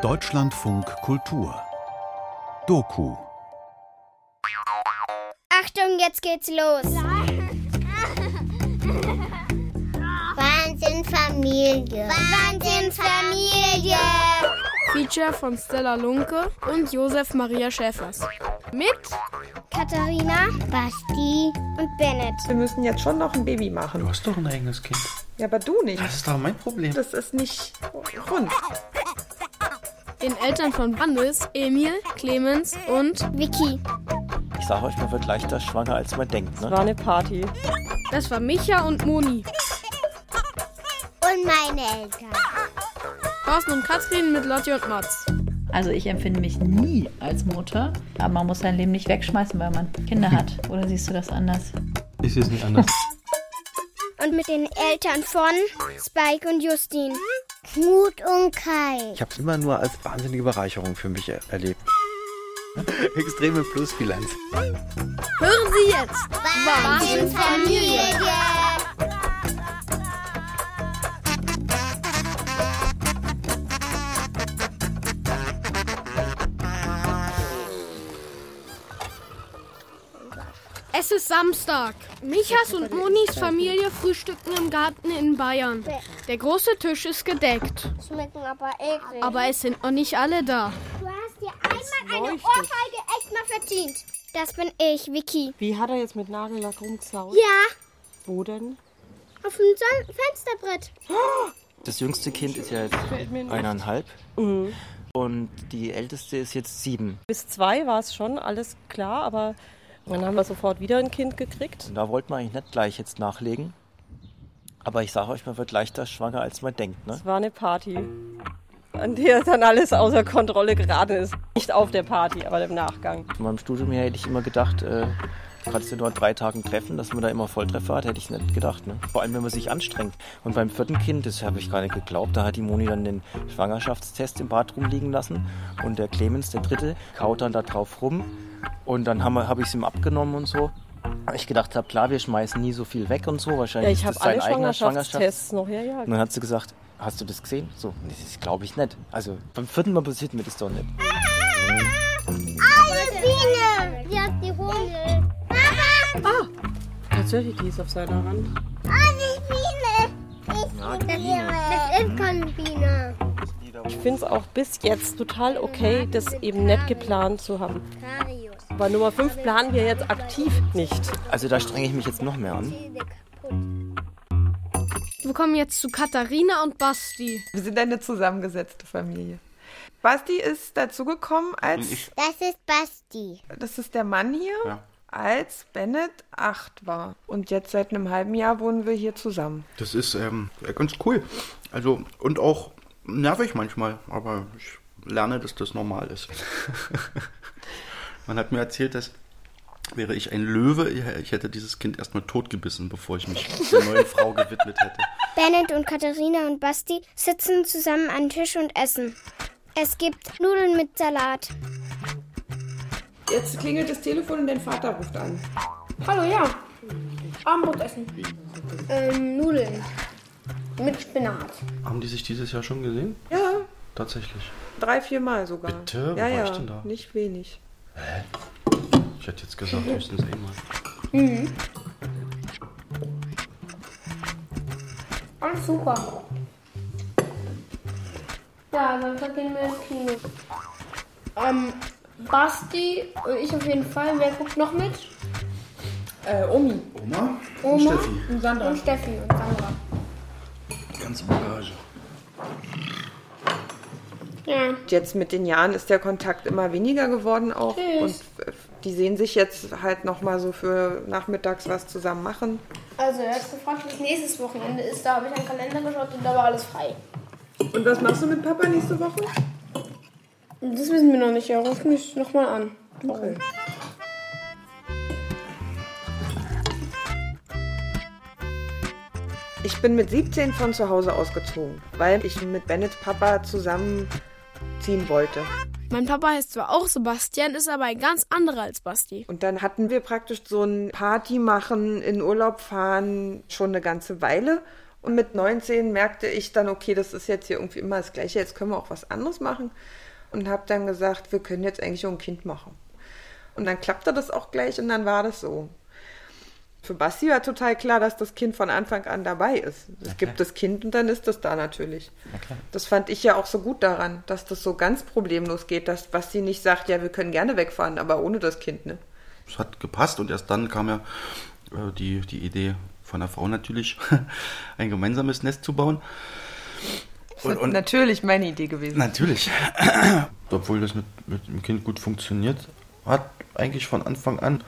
Deutschlandfunk Kultur Doku Achtung, jetzt geht's los. Wahnsinn Familie. Wahnsinn Familie. Feature von Stella Lunke und Josef Maria Schäfers. Mit Katharina, Basti und Bennett. Wir müssen jetzt schon noch ein Baby machen. Du hast doch ein eigenes Kind. Ja, aber du nicht. Das ist doch mein Problem. Das ist nicht rund. den Eltern von Bandes, Emil, Clemens und Vicky. Ich sage euch, man wird leichter schwanger, als man denkt. War Ne? eine Party. das war Micha und Moni. Und meine Eltern. Thorsten und Katrin mit Lotti und Mats. Also ich empfinde mich nie als Mutter, aber man muss sein Leben nicht wegschmeißen, weil man Kinder hat. Oder siehst du das anders? Ich sehe es nicht anders. Mit den Eltern von Spike und Justin. Knut und Kai. Ich habe es immer nur als wahnsinnige Bereicherung für mich er erlebt. Extreme Plusbilanz. Hören Sie jetzt! Wahnsinn Familie. Es ist Samstag. Michas und Monis Familie frühstücken im Garten in Bayern. Der große Tisch ist gedeckt. Schmecken aber eklig. Aber es sind noch nicht alle da. du hast dir einmal eine Ohrfeige echt mal verdient. Das bin ich, Vicky. Wie hat er jetzt mit Nagellack rumgesaut? Ja, Wo denn? auf dem Son Fensterbrett. Das jüngste Kind ist ja jetzt eineinhalb. Und die älteste ist jetzt sieben. Bis zwei war es schon alles klar, aber dann haben wir sofort wieder ein Kind gekriegt. Und da wollte man eigentlich nicht gleich jetzt nachlegen. Aber ich sage euch, man wird leichter schwanger, als man denkt. Ne? Es war eine Party, an der dann alles außer Kontrolle geraten ist. Nicht auf der Party, aber im Nachgang. Von meinem Studium her hätte ich immer gedacht, äh, kannst du nur an drei Tagen treffen, dass man da immer Volltreffer hat, hätte ich nicht gedacht. Ne? Vor allem, wenn man sich anstrengt. Und beim vierten Kind, das habe ich gar nicht geglaubt, da hat die Moni dann den Schwangerschaftstest im Bad rumliegen lassen. Und der Clemens, der dritte, kaut dann da drauf rum. Und dann habe hab ich es ihm abgenommen und so. Weil Ich gedacht habe, klar, wir schmeißen nie so viel weg und so. Wahrscheinlich Ja, ich ist habe das sein alle eigener Schwangerschaftstests noch. Ja, ja. Und dann hat sie gesagt, hast du das gesehen? So, das glaube ich nicht. Also beim vierten Mal passiert mir das doch nicht. Alle Biene. Die hat die Hunde. Mama, Tatsächlich, die ist auf seiner Hand. alle Biene. Ich Das ist keine Biene. Ich finde es auch bis jetzt total okay, das eben nicht geplant zu haben. Aber Nummer 5 planen wir jetzt aktiv nicht. Also da strenge ich mich jetzt noch mehr an. Wir kommen jetzt zu Katharina und Basti. Wir sind eine zusammengesetzte Familie. Basti ist dazugekommen als, Das ist Basti. das ist der Mann hier, Ja. als Bennett acht war. Und jetzt seit einem halben Jahr wohnen wir hier zusammen. Das ist ähm, ja, ganz cool. Also, und auch nervig manchmal, aber ich lerne, dass das normal ist. Man hat mir erzählt, dass wäre ich ein Löwe, ich hätte dieses Kind erstmal totgebissen, bevor ich mich der neuen Frau gewidmet hätte. Bennett und Katharina und Basti sitzen zusammen an Tisch und essen. Es gibt Nudeln mit Salat. Jetzt klingelt das Telefon und dein Vater ruft an. Hallo, ja. Abendbrot essen. Ähm, Nudeln. Mit Spinat. Haben die sich dieses Jahr schon gesehen? Ja, Tatsächlich. drei, vier Mal sogar. Bitte? Wo Ja, war ja, ich denn da? nicht wenig. Ich hätte jetzt gesagt, höchstens einmal. Alles super. Ja, dann gehen wir ins Kino. Ähm, Basti und ich auf jeden Fall. Wer guckt noch mit? Äh, Omi Oma? Oma und Sandra. und Steffi und Sandra. Die ganze Bagage. Ja. Jetzt mit den Jahren ist der Kontakt immer weniger geworden auch. Tschüss. Und äh, die sehen sich jetzt halt nochmal so für nachmittags was zusammen machen. Also, er hat gefragt, was nächstes Wochenende ist. Da habe ich einen Kalender geschaut und da war alles frei. Und was machst du mit Papa nächste Woche? Das wissen wir noch nicht. Er ruft mich nochmal an. Okay. Ich bin mit 17 von zu Hause ausgezogen, weil ich mit Bennets Papa zusammenziehen wollte. Mein Papa heißt zwar auch Sebastian, ist aber ein ganz anderer als Basti. Und dann hatten wir praktisch so ein Party machen, in Urlaub fahren schon eine ganze Weile. Und mit 19 merkte ich dann, okay, das ist jetzt hier irgendwie immer das Gleiche, jetzt können wir auch was anderes machen. Und habe dann gesagt, wir können jetzt eigentlich auch ein Kind machen. Und dann klappte das auch gleich und dann war das so. Für Basti war total klar, dass das Kind von Anfang an dabei ist. Es gibt das Kind und dann ist das da natürlich. Das fand ich ja auch so gut daran, dass das so ganz problemlos geht, dass Basti nicht sagt, ja, wir können gerne wegfahren, aber ohne das Kind, ne? Es hat gepasst und erst dann kam ja äh, die, die Idee von der Frau natürlich, ein gemeinsames Nest zu bauen. Das ist natürlich meine Idee gewesen. Natürlich. Obwohl das mit, mit dem Kind gut funktioniert hat, eigentlich von Anfang an,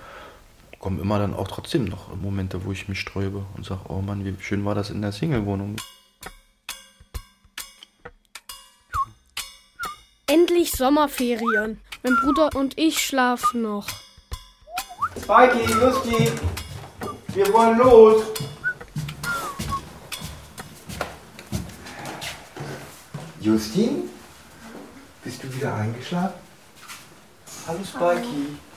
kommen immer dann auch trotzdem noch Momente, wo ich mich sträube und sage, oh Mann, wie schön war das in der Single-Wohnung. Endlich Sommerferien. Mein Bruder und ich schlafen noch. Spikey, Justi, wir wollen los. Justin, bist du wieder eingeschlafen? Hallo Spikey.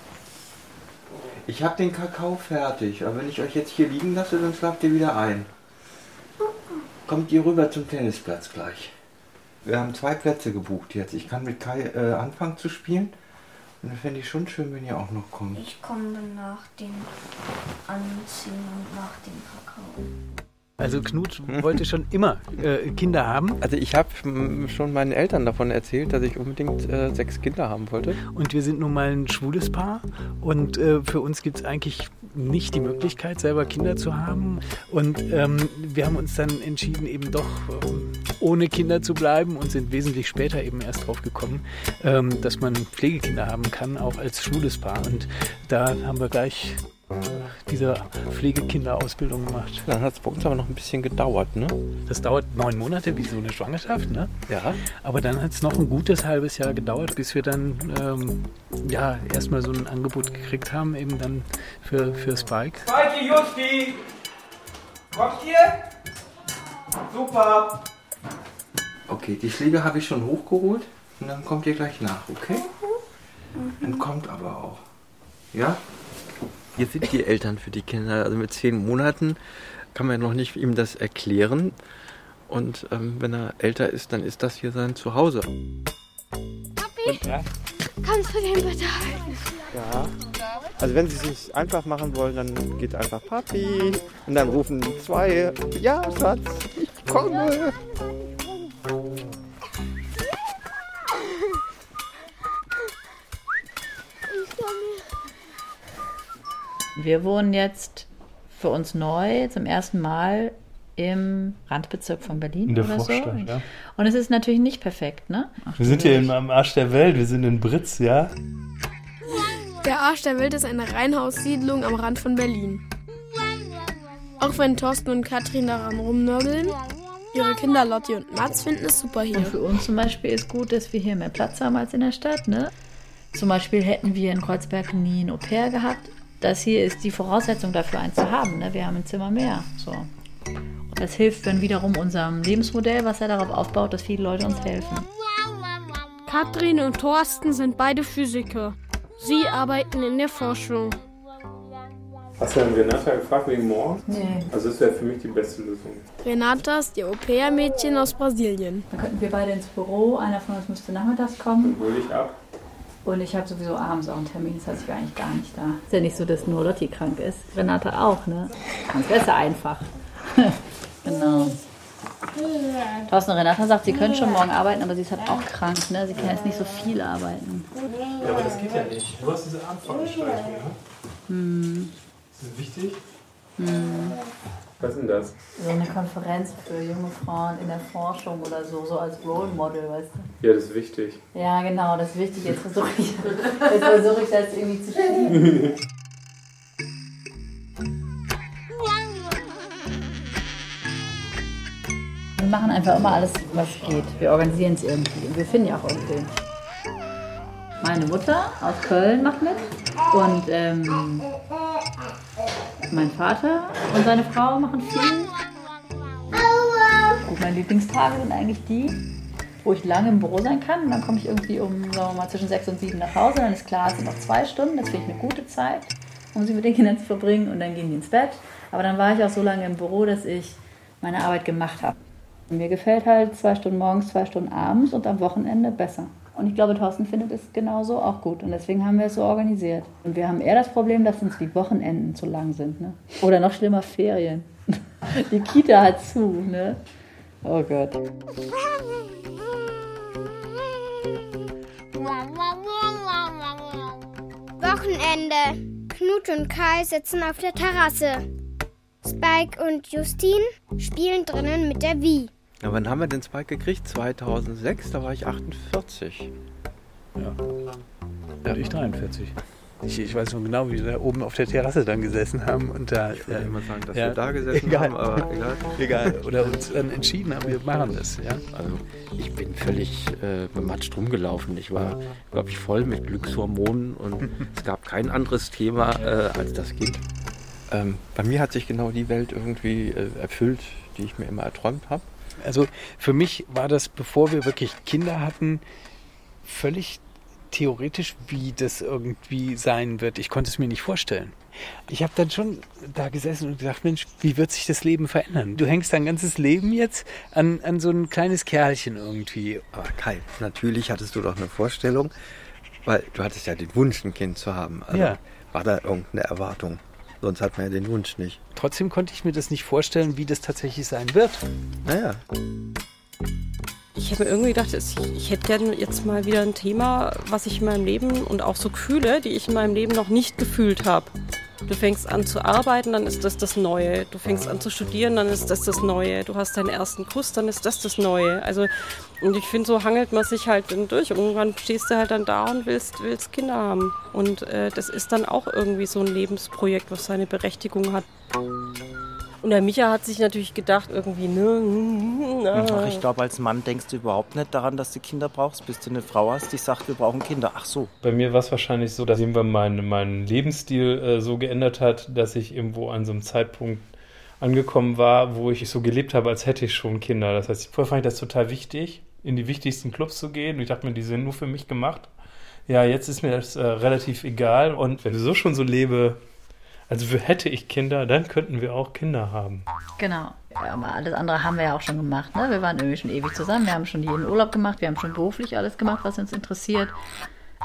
Ich habe den Kakao fertig, aber wenn ich euch jetzt hier liegen lasse, dann schlaft ihr wieder ein. Kommt ihr rüber zum Tennisplatz gleich. Wir haben zwei Plätze gebucht jetzt. Ich kann mit Kai äh, anfangen zu spielen. Und dann fände ich schon schön, wenn ihr auch noch kommt. Ich komme nach dem Anziehen und nach dem Kakao. Also Knut wollte schon immer äh, Kinder haben. Also ich habe schon meinen Eltern davon erzählt, dass ich unbedingt äh, sechs Kinder haben wollte. Und wir sind nun mal ein schwules Paar und äh, für uns gibt es eigentlich nicht die Möglichkeit, selber Kinder zu haben. Und ähm, wir haben uns dann entschieden, eben doch ähm, ohne Kinder zu bleiben und sind wesentlich später eben erst drauf gekommen, ähm, dass man Pflegekinder haben kann, auch als schwules Paar. Und da haben wir gleich diese Pflegekinderausbildung gemacht. Dann hat es bei uns aber noch ein bisschen gedauert, ne? Das dauert neun Monate, wie so eine Schwangerschaft, ne? Ja. Aber dann hat es noch ein gutes halbes Jahr gedauert, bis wir dann ähm, ja erstmal so ein Angebot gekriegt haben, eben dann für, für Spike. Spikey, Justi, kommt ihr? Super. Okay, die Schläge habe ich schon hochgeholt und dann kommt ihr gleich nach, okay? Und kommt aber auch. Ja? Hier sind die Eltern für die Kinder. Also mit zehn Monaten kann man noch nicht ihm das erklären. Und ähm, wenn er älter ist, dann ist das hier sein Zuhause. Papi, kannst du den bitte halten? Ja. Also wenn sie sich einfach machen wollen, dann geht einfach Papi. Und dann rufen zwei, ja Schatz, ich komme. Wir wohnen jetzt für uns neu zum ersten Mal im Randbezirk von Berlin In der oder Vorstadt, so. ja. Und es ist natürlich nicht perfekt, ne? Ach, Wir sind hier im, am Arsch der Welt, wir sind in Britz, ja? Der Arsch der Welt ist eine Reihenhaussiedlung am Rand von Berlin. Auch wenn Thorsten und Katrin daran rumnörgeln, ihre Kinder Lotti und Mats finden es super hier. Und für uns zum Beispiel ist gut, dass wir hier mehr Platz haben als in der Stadt, ne? Zum Beispiel hätten wir in Kreuzberg nie ein Au-pair gehabt. Das hier ist die Voraussetzung dafür, eins zu haben. Ne? Wir haben ein Zimmer mehr. So. Und das hilft dann wiederum unserem Lebensmodell, was ja darauf aufbaut, dass viele Leute uns helfen. Katrin und Thorsten sind beide Physiker. Sie arbeiten in der Forschung. Hast du dann Renata gefragt wegen morgen? Nee. Also das wäre für mich die beste Lösung. Renata ist ihr Au-pair-Mädchen aus Brasilien. Dann könnten wir beide ins Büro. Einer von uns müsste nachmittags kommen. Hol dich ab. Und ich habe sowieso abends auch einen Termin, das heißt, ich wäre eigentlich gar nicht da. Ist ja nicht so, dass nur Lotti krank ist. Renate auch, ne? Ganz besser einfach. genau. Thorsten und Renata sagt, sie können schon morgen arbeiten, aber sie ist halt auch krank, ne? Sie kann jetzt nicht so viel arbeiten. Ja, aber das geht ja nicht. Du hast diese Abendveranstaltung, ne? Hm. Das ist wichtig. Hm. Was ist denn das? So eine Konferenz für junge Frauen in der Forschung oder so, so als Role Model, weißt du? Ja, das ist wichtig. Ja, genau, das ist wichtig. Jetzt versuche ich, jetzt versuche ich das irgendwie zu schieben. Wir machen einfach immer alles, was geht. Wir organisieren es irgendwie und wir finden ja auch irgendwie. Meine Mutter aus Köln macht mit und ähm, mein Vater und seine Frau machen viel. Gut, meine Lieblingstage sind eigentlich die, wo ich lange im Büro sein kann. Und dann komme ich irgendwie um, sagen wir mal, zwischen sechs und sieben nach Hause. Dann ist klar, es sind noch zwei Stunden. Das finde ich eine gute Zeit, um sie mit den Kindern zu verbringen. Und dann gehen die ins Bett. Aber dann war ich auch so lange im Büro, dass ich meine Arbeit gemacht habe. Mir gefällt halt zwei Stunden morgens, zwei Stunden abends und am Wochenende besser. Und ich glaube, Thorsten findet es genauso auch gut. Und deswegen haben wir es so organisiert. Und wir haben eher das Problem, dass uns die Wochenenden zu lang sind. Ne? Oder noch schlimmer, Ferien. Die Kita hat zu. Ne? Oh Gott. Wochenende. Knut und Kai sitzen auf der Terrasse. Spike und Justine spielen drinnen mit der Wii. Na, wann haben wir den Spike gekriegt? 2006, da war ich 48. Ja. Und ich 43. Ich, ich weiß noch genau, wie wir da oben auf der Terrasse dann gesessen haben und da. Ich will äh, immer sagen, dass wir da gesessen egal, haben, aber egal. egal. Oder uns dann entschieden haben, wir machen das. Ja? Also ich bin völlig äh, bematscht rumgelaufen. Ich war, glaube ich, voll mit Glückshormonen und es gab kein anderes Thema äh, als das Kind. Ähm, bei mir hat sich genau die Welt irgendwie äh, erfüllt, die ich mir immer erträumt habe. Also für mich war das, bevor wir wirklich Kinder hatten, völlig theoretisch, wie das irgendwie sein wird. Ich konnte es mir nicht vorstellen. Ich habe dann schon da gesessen und gesagt, Mensch, wie wird sich das Leben verändern? Du hängst dein ganzes Leben jetzt an, an so ein kleines Kerlchen irgendwie. Aber Kai, natürlich hattest du doch eine Vorstellung, weil du hattest ja den Wunsch, ein Kind zu haben. Also Ja. War da irgendeine Erwartung? Sonst hat man ja den Wunsch nicht. Trotzdem konnte ich mir das nicht vorstellen, wie das tatsächlich sein wird. Naja. Ich hätte mir irgendwie gedacht, ich hätte gerne jetzt mal wieder ein Thema, was ich in meinem Leben und auch so Gefühle, die ich in meinem Leben noch nicht gefühlt habe. Du fängst an zu arbeiten, dann ist das das Neue. Du fängst an zu studieren, dann ist das das Neue. Du hast deinen ersten Kuss, dann ist das das Neue. Also, und ich finde, so hangelt man sich halt dann durch. Irgendwann stehst du halt dann da und willst, willst Kinder haben. Und äh, das ist dann auch irgendwie so ein Lebensprojekt, was seine Berechtigung hat. Und der Micha hat sich natürlich gedacht, irgendwie, ne, na, Ach, ich glaube, als Mann denkst du überhaupt nicht daran, dass du Kinder brauchst, bis du eine Frau hast, die sagt, wir brauchen Kinder. Ach so. Bei mir war es wahrscheinlich so, dass irgendwann mein, mein Lebensstil äh, so geändert hat, dass ich irgendwo an so einem Zeitpunkt angekommen war, wo ich so gelebt habe, als hätte ich schon Kinder. Das heißt, vorher fand ich das total wichtig, in die wichtigsten Clubs zu gehen. Und ich dachte mir, die sind nur für mich gemacht. Ja, jetzt ist mir das äh, relativ egal. Und wenn du so schon so lebe, also hätte ich Kinder, dann könnten wir auch Kinder haben. Genau. Ja, aber alles andere haben wir ja auch schon gemacht. Ne? Wir waren irgendwie schon ewig zusammen. Wir haben schon jeden Urlaub gemacht. Wir haben schon beruflich alles gemacht, was uns interessiert.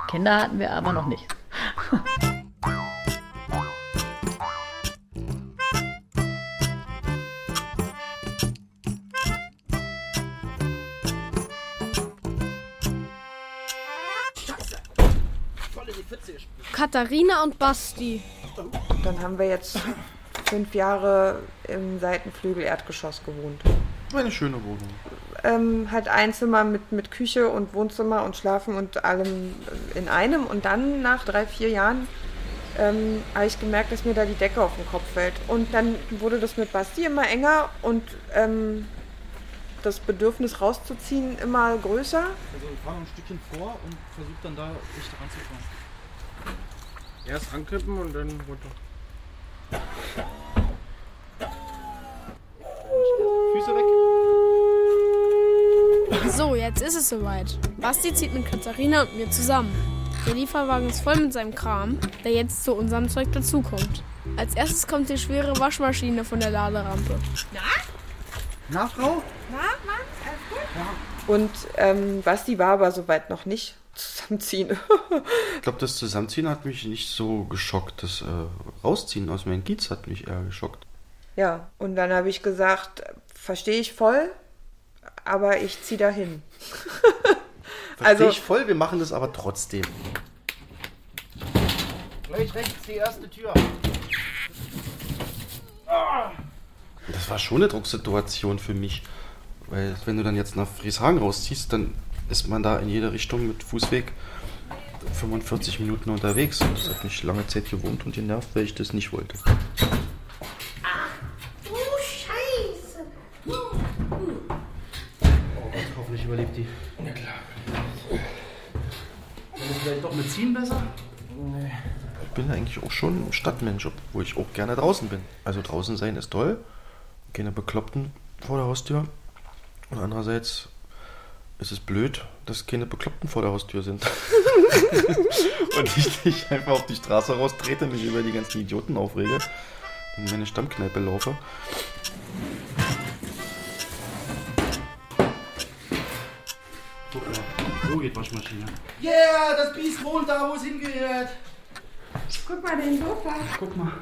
Kinder hatten wir aber noch nicht. Katharina und Basti. Dann haben wir jetzt fünf Jahre im Seitenflügel Erdgeschoss gewohnt. Eine schöne Wohnung. Ähm, halt ein Zimmer mit, mit Küche und Wohnzimmer und Schlafen und allem in einem. Und dann nach drei, vier Jahren ähm, habe ich gemerkt, dass mir da die Decke auf den Kopf fällt. Und dann wurde das mit Basti immer enger und ähm, das Bedürfnis rauszuziehen immer größer. Also ich fahre noch ein Stückchen vor und versuche dann da richtig ranzufahren. Erst ankippen und dann runter. Füße weg. So, jetzt ist es soweit. Basti zieht mit Katharina und mir zusammen. Der Lieferwagen ist voll mit seinem Kram, der jetzt zu unserem Zeug dazukommt. Als erstes kommt die schwere Waschmaschine von der Laderampe. Na, Frau? Na, Mann, alles gut? Und ähm, Basti war aber soweit noch nicht zusammenziehen. Ich glaube, das Zusammenziehen hat mich nicht so geschockt. Das äh, Rausziehen aus meinem Kiez hat mich eher geschockt. ja, und dann habe ich gesagt, verstehe ich voll, aber ich ziehe dahin. Verstehe Also- ich voll, wir machen das aber trotzdem. Gleich rechts die erste Tür. Das war schon eine Drucksituation für mich. Weil wenn du dann jetzt nach Frieshagen rausziehst, dann ist man da in jede Richtung mit Fußweg 45 Minuten unterwegs. Und das hat mich lange Zeit gewohnt und genervt, weil ich das nicht wollte. Du Scheiße. Oh Gott, hoffentlich überlebt die. Ja klar. Wäre vielleicht doch mit Ziehen besser? Nee. Ich bin eigentlich auch schon ein Stadtmensch, obwohl ich auch gerne draußen bin. Also draußen sein ist toll. Keine Bekloppten vor der Haustür. Und andererseits es ist blöd, dass keine Bekloppten vor der Haustür sind. und ich dich einfach auf die Straße raustrete, mich über die ganzen Idioten aufrege und meine Stammkneipe laufe. Guck mal, So äh, geht Waschmaschine. Yeah, das Biest wohnt da, wo es hingehört. Guck mal, den Sofa. Guck mal.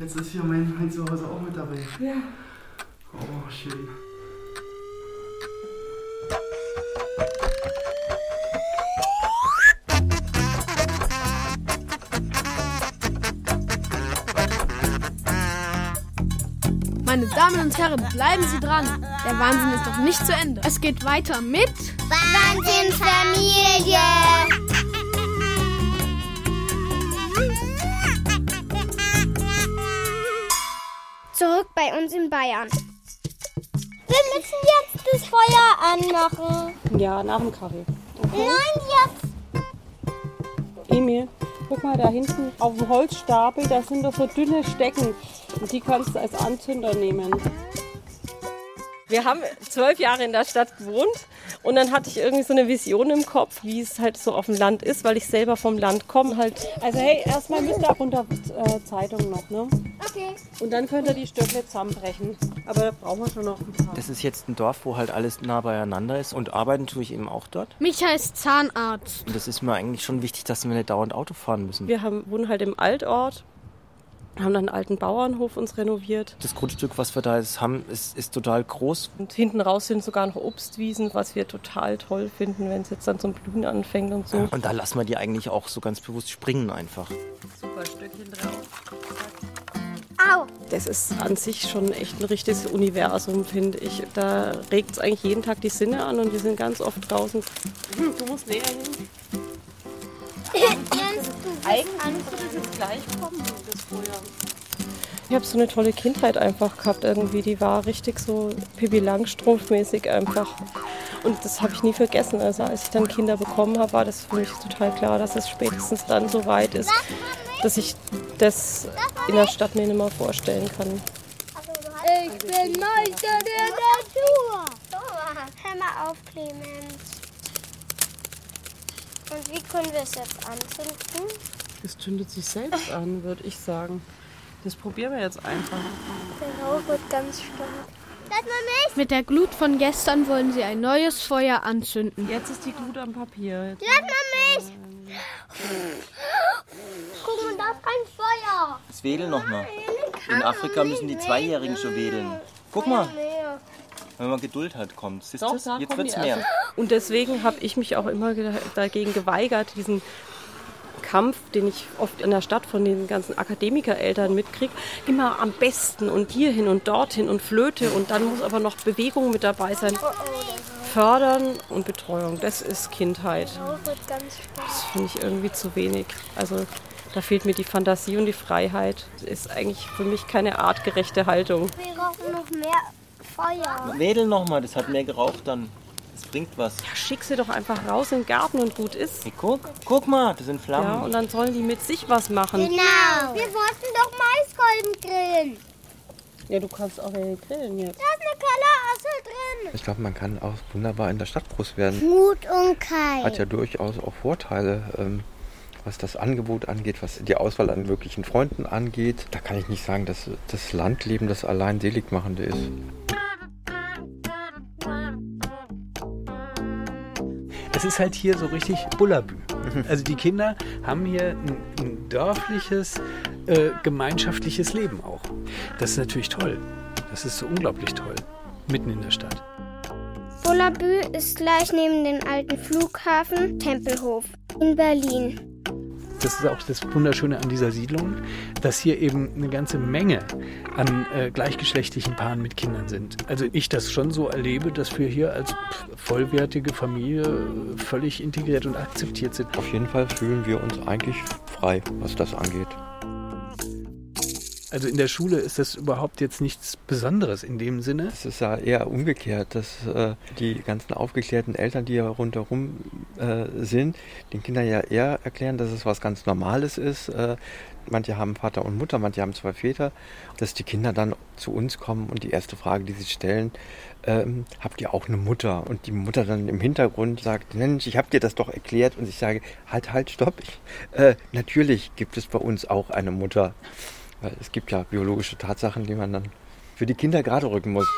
Jetzt ist hier mein, mein Zuhause auch mit dabei. Ja. Oh, schön. Meine Damen und Herren, bleiben Sie dran. Der Wahnsinn ist noch nicht zu Ende. Es geht weiter mit Wahnsinnsfamilie. Zurück bei uns in Bayern. Wir müssen jetzt das Feuer anmachen. Ja, nach dem Kaffee. Nein, jetzt. Emil, guck mal da hinten auf dem Holzstapel, da sind doch so dünne Stecken. Und die kannst du als Anzünder nehmen. Wir haben zwölf Jahre in der Stadt gewohnt und dann hatte ich irgendwie so eine Vision im Kopf, wie es halt so auf dem Land ist, weil ich selber vom Land komme. Halt. Also hey, erstmal müsst ihr runter äh, Zeitung noch, ne? Okay. Und dann könnt ihr die Stöckle zusammenbrechen. Aber da brauchen wir schon noch ein paar. Das ist jetzt ein Dorf, wo halt alles nah beieinander ist und arbeiten tue ich eben auch dort. Micha ist Zahnarzt. Und das ist mir eigentlich schon wichtig, dass wir nicht dauernd Auto fahren müssen. Wir haben, wohnen halt im Altort, haben dann einen alten Bauernhof uns renoviert. Das Grundstück, was wir da jetzt haben, ist, ist total groß. Und hinten raus sind sogar noch Obstwiesen, was wir total toll finden, wenn es jetzt dann zum Blühen anfängt und so. Und da lassen wir die eigentlich auch so ganz bewusst springen einfach. Super Stückchen drauf. Au. Das ist an sich schon echt ein richtiges Universum, finde ich. Da regt es eigentlich jeden Tag die Sinne an und wir sind ganz oft draußen. Du musst näher hin. Eigentlich müsste das jetzt gleich kommen, das Feuer. Ich habe so eine tolle Kindheit einfach gehabt irgendwie. Die war richtig so Pippi Langstrumpf-mäßig einfach. Und das habe ich nie vergessen. Also als ich dann Kinder bekommen habe, war das für mich total klar, dass es spätestens dann so weit ist, dass ich das in der Stadt mir nicht mehr vorstellen kann. Ich bin Meister der Natur. Hör mal auf, Clemens. Und wie können wir es jetzt anzünden? Das zündet sich selbst an, würde ich sagen. Das probieren wir jetzt einfach. Der Rauch wird ganz stark. Lass mal mich. Mit der Glut von gestern wollen sie ein neues Feuer anzünden. Jetzt ist die Glut am Papier. Jetzt Lass mal mich. Guck mal, da ist kein Feuer. Das Wedeln nochmal. In Afrika müssen die Zweijährigen schon wedeln. Guck mal, wenn man Geduld hat, kommt. Siehst Doch, du? da Jetzt wird's die mehr. Und deswegen habe ich mich auch immer ge- dagegen geweigert, diesen Kampf, den ich oft in der Stadt von den ganzen Akademikereltern mitkriege, immer am besten und hierhin und dorthin und Flöte und dann muss aber noch Bewegung mit dabei sein. Fördern und Betreuung, das ist Kindheit. Stark. Das finde ich irgendwie zu wenig. Also da fehlt mir die Fantasie und die Freiheit. Das ist eigentlich für mich keine artgerechte Haltung. Wir brauchen noch mehr Feuer. Wedeln nochmal, das hat mehr geraucht dann. Das bringt was. Ja, schick sie doch einfach raus in den Garten und gut ist. Hey, guck, guck mal, das sind Flammen. Ja, und dann sollen die mit sich was machen. Genau. Wir wollten doch Maiskolben grillen. Ja, du kannst auch welche grillen jetzt. Da ist eine Kellerassel drin. Ich glaube, man kann auch wunderbar in der Stadt groß werden. Mut und Kai. Hat ja durchaus auch Vorteile, ähm, was das Angebot angeht, was die Auswahl an wirklichen Freunden angeht. Da kann ich nicht sagen, dass das Landleben das allein seligmachende ist. Es ist halt hier so richtig Bullabü. Also die Kinder haben hier ein, ein dörfliches, äh, gemeinschaftliches Leben auch. Das ist natürlich toll. Das ist so unglaublich toll. Mitten in der Stadt. Bullabü ist gleich neben dem alten Flughafen Tempelhof in Berlin. Das ist auch das Wunderschöne an dieser Siedlung, dass hier eben eine ganze Menge an äh, gleichgeschlechtlichen Paaren mit Kindern sind. Also ich das schon so erlebe, dass wir hier als vollwertige Familie völlig integriert und akzeptiert sind. Auf jeden Fall fühlen wir uns eigentlich frei, was das angeht. Also in der Schule ist das überhaupt jetzt nichts Besonderes in dem Sinne. Es ist ja eher umgekehrt, dass äh, die ganzen aufgeklärten Eltern, die ja rundherum äh, sind, den Kindern ja eher erklären, dass es was ganz Normales ist. Äh, manche haben Vater und Mutter, manche haben zwei Väter, dass die Kinder dann zu uns kommen und die erste Frage, die sie stellen, ähm, habt ihr auch eine Mutter? Und die Mutter dann im Hintergrund sagt, Mensch, ich habe dir das doch erklärt und ich sage, halt, halt, stopp. Ich, äh, natürlich gibt es bei uns auch eine Mutter. Weil es gibt ja biologische Tatsachen, die man dann für die Kinder gerade rücken muss.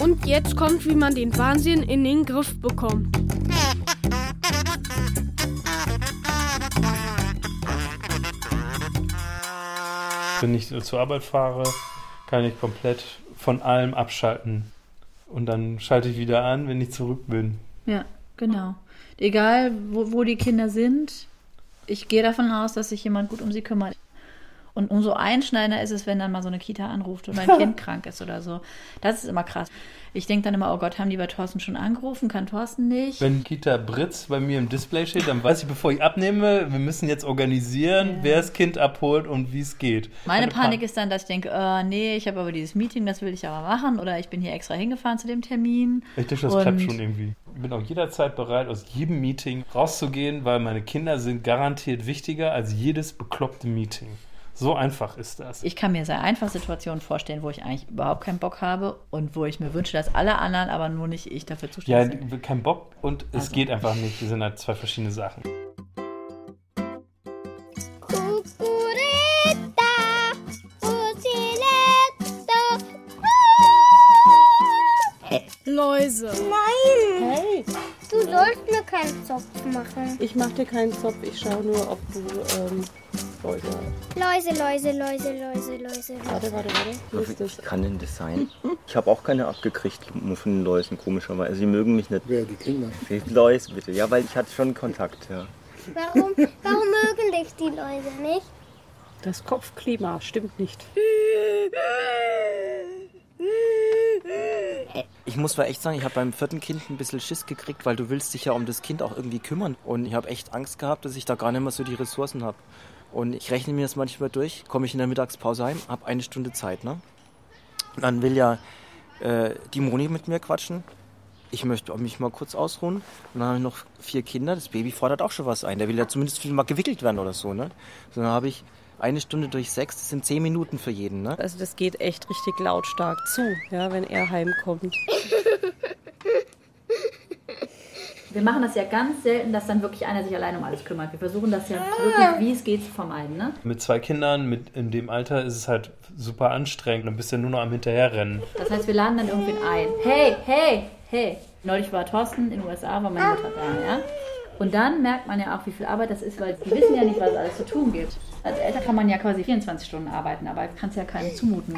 Und jetzt kommt, wie man den Wahnsinn in den Griff bekommt. Wenn ich zur Arbeit fahre, kann ich komplett von allem abschalten. Und dann schalte ich wieder an, wenn ich zurück bin. Ja, genau. Egal, wo, wo die Kinder sind, ich gehe davon aus, dass sich jemand gut um sie kümmert. Und umso einschneidender ist es, wenn dann mal so eine Kita anruft oder ein Kind krank ist oder so. Das ist immer krass. Ich denke dann immer, oh Gott, haben die bei Thorsten schon angerufen? Kann Thorsten nicht? Wenn Kita Britz bei mir im Display steht, dann weiß ich, bevor ich abnehme, wir müssen jetzt organisieren, Ja. wer das Kind abholt und wie es geht. Meine Eine Panik ist dann, dass ich denke, äh, nee, ich habe aber dieses Meeting, das will ich aber machen oder ich bin hier extra hingefahren zu dem Termin. Ich denke, das Und- klappt schon irgendwie. Ich bin auch jederzeit bereit, aus jedem Meeting rauszugehen, weil meine Kinder sind garantiert wichtiger als jedes bekloppte Meeting. So einfach ist das. Ich kann mir sehr einfach Situationen vorstellen, wo ich eigentlich überhaupt keinen Bock habe und wo ich mir wünsche, dass alle anderen, aber nur nicht ich dafür Ja, zuständig sind. kein Bock und es Also. geht einfach nicht. Das sind halt zwei verschiedene Sachen. Läuse. Nein! Hey! Du sollst mir keinen Zopf machen. Ich mache dir keinen Zopf, ich schaue nur, ob du ähm, Läuse hast. Läuse, Läuse, Läuse, Läuse, Läuse. Warte, warte, warte. Wie kann denn das sein? Ich habe auch keine abgekriegt von den Läusen, komischerweise. Sie mögen mich nicht. Wer, die Kinder? Die Läuse, bitte. Ja, weil ich hatte schon Kontakt, ja. Warum, warum mögen dich die Läuse nicht? Das Kopfklima stimmt nicht. Ich muss zwar echt sagen, ich habe beim vierten Kind ein bisschen Schiss gekriegt, weil du willst dich ja um das Kind auch irgendwie kümmern. Und ich habe echt Angst gehabt, dass ich da gar nicht mehr so die Ressourcen habe. Und ich rechne mir das manchmal durch, komme ich in der Mittagspause heim, habe eine Stunde Zeit, ne? Und dann will ja äh, die Moni mit mir quatschen. Ich möchte mich mal kurz ausruhen. Und dann habe ich noch vier Kinder. Das Baby fordert auch schon was ein. Der will ja zumindest mal gewickelt werden oder so, ne? So, dann habe ich eine Stunde durch sechs, das sind zehn Minuten für jeden, ne? Also das geht echt richtig lautstark zu, ja, wenn er heimkommt. Wir machen das ja ganz selten, dass dann wirklich einer sich allein um alles kümmert. Wir versuchen das ja wirklich, wie es geht, zu vermeiden. Ne? Mit zwei Kindern mit in dem Alter ist es halt super anstrengend. Dann bist du ja nur noch am Hinterherrennen. Das heißt, wir laden dann irgendwen ein. Hey, hey, hey. Neulich war Thorsten in den USA, war meine Mutter da, ja? Und dann merkt man ja auch, wie viel Arbeit das ist, weil die wissen ja nicht, was es alles zu tun gibt. Als Eltern kann man ja quasi 24 Stunden arbeiten, aber kannst ja keinem zumuten.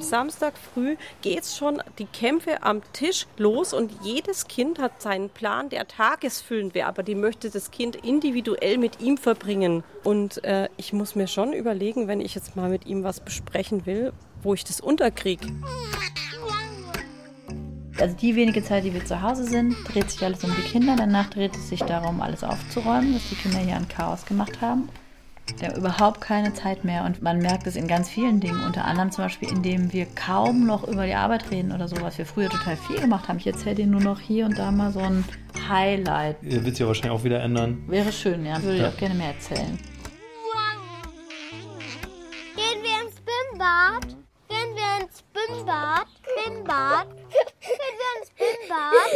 Samstag früh geht's schon die Kämpfe am Tisch los und jedes Kind hat seinen Plan, der tagesfüllend wäre, aber die möchte das Kind individuell mit ihm verbringen. Und äh, ich muss mir schon überlegen, wenn ich jetzt mal mit ihm was besprechen will, wo ich das unterkriege. Also die wenige Zeit, die wir zu Hause sind, dreht sich alles um die Kinder. Danach dreht es sich darum, alles aufzuräumen, was die Kinder hier an Chaos gemacht haben. Wir haben überhaupt keine Zeit mehr und man merkt es in ganz vielen Dingen. Unter anderem zum Beispiel, indem wir kaum noch über die Arbeit reden oder so, was wir früher total viel gemacht haben. Ich erzähle dir nur noch hier und da mal so ein Highlight. Ihr wird sich ja wahrscheinlich auch wieder ändern. Wäre schön, ja. Würde ich Ja. auch gerne mehr erzählen. Gehen wir ins Schwimmbad? Gehen wir ins Schwimmbad? Schwimmbad?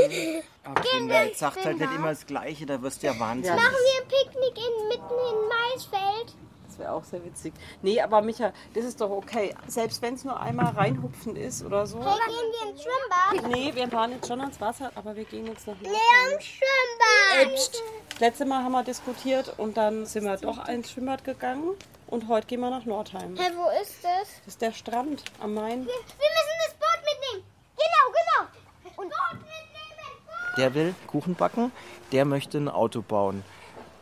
Ins? Aber Kinder, jetzt sagt halt nicht immer das Gleiche, da wirst du ja wahnsinnig. Machen wir ein Picknick in, mitten in Maisfeld? Das wäre auch sehr witzig. Nee, aber Micha, das ist doch okay. Selbst wenn es nur einmal reinhupfen ist oder so. Hey, gehen wir ins Schwimmbad? Nee, wir fahren jetzt schon ans Wasser, aber wir gehen jetzt noch Nee, am Schwimmbad. Äh, pst. Letzte Mal haben wir diskutiert und dann sind wir doch ins Schwimmbad gegangen und heute gehen wir nach Nordheim. Hey, wo ist das? Das ist der Strand am Main. Wir, wir müssen das Boot mitnehmen. Genau, genau. Und Boot. Der will Kuchen backen, der möchte ein Auto bauen.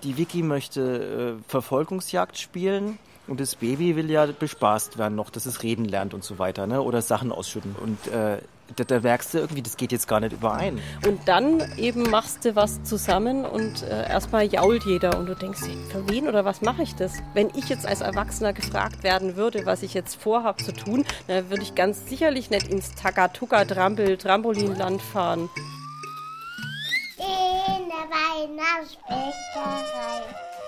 Die Vicky möchte äh, Verfolgungsjagd spielen und das Baby will ja bespaßt werden noch, dass es reden lernt und so weiter, ne? oder Sachen ausschütten. Und äh, da, da merkst du irgendwie, das geht jetzt gar nicht überein. Und dann eben machst du was zusammen und äh, erstmal jault jeder und du denkst, für wen oder was mache ich das? Wenn ich jetzt als Erwachsener gefragt werden würde, was ich jetzt vorhabe zu tun, dann würde ich ganz sicherlich nicht ins Takatuka-Trampel, Trampolinland fahren. In der Weihnachtsbäckerei.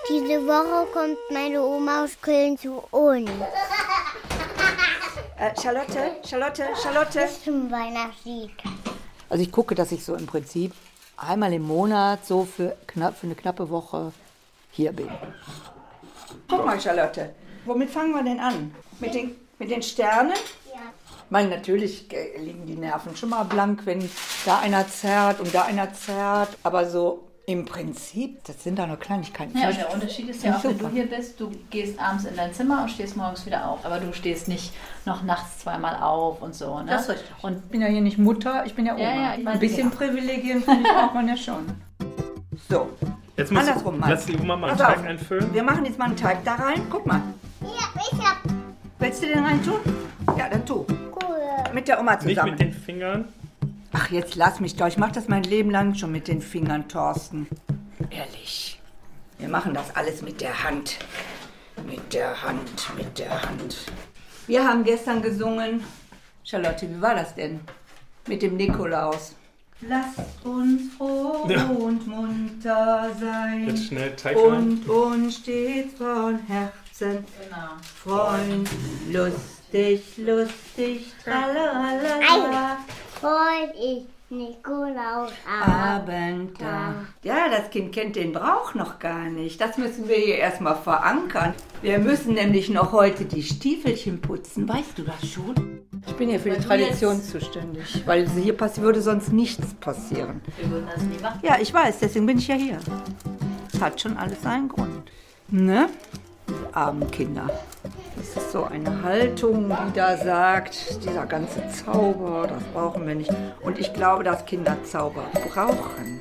Diese Woche kommt meine Oma aus Köln zu uns. Äh, Charlotte, Charlotte, Charlotte. Bis zum Weihnachtslied. Also ich gucke, dass ich so im Prinzip einmal im Monat so für, knapp, für eine knappe Woche hier bin. Guck mal, Charlotte. Womit fangen wir denn an? Mit den, mit den Sternen? Weil natürlich äh, liegen die Nerven schon mal blank, wenn da einer zerrt und da einer zerrt. Aber so im Prinzip, das sind da nur Kleinigkeiten. Ja, und der Unterschied ist ja auch, wenn du hier bist, du gehst abends in dein Zimmer und stehst morgens wieder auf. Aber du stehst nicht noch nachts zweimal auf und so. Ne? Das ist richtig. Und ich bin ja hier nicht Mutter, ich bin ja Oma. Ja, ja, Ein bisschen ja. Privilegien finde ich, braucht man ja schon. So. Jetzt musst du- Andersrum mal. lass die Oma mal einen Teig einfüllen. Wir machen jetzt mal einen Teig da rein. Guck mal. Ja, ich hab. Willst du den rein tun? Ja, dann tu. Mit der Oma Nicht zusammen. mit den Fingern. Ach, jetzt lass mich doch. Ich mache das mein Leben lang schon mit den Fingern, Thorsten. Ehrlich. Wir machen das alles mit der Hand. Mit der Hand, mit der Hand. Wir haben gestern gesungen. Charlotte, wie war das denn? Mit dem Nikolaus. Lasst uns froh Ja. und munter sein. Jetzt schnell Teig rein. Und uns stets von Herzen freuen. Lustig, lustig, tralalala. Freut ich Nikolaus Abend. Ja, das Kind kennt den Brauch noch gar nicht. Das müssen wir hier erstmal verankern. Wir müssen nämlich noch heute die Stiefelchen putzen. Weißt du das schon? Ich bin hier für die Tradition jetzt- zuständig, weil hier würde sonst nichts passieren. Wir würden das nie machen. Ja, ich weiß, deswegen bin ich ja hier. Es hat schon alles seinen Grund. Ne? Die armen Kinder. Das ist so eine Haltung, die da sagt, dieser ganze Zauber, das brauchen wir nicht. Und ich glaube, dass Kinder Zauber brauchen.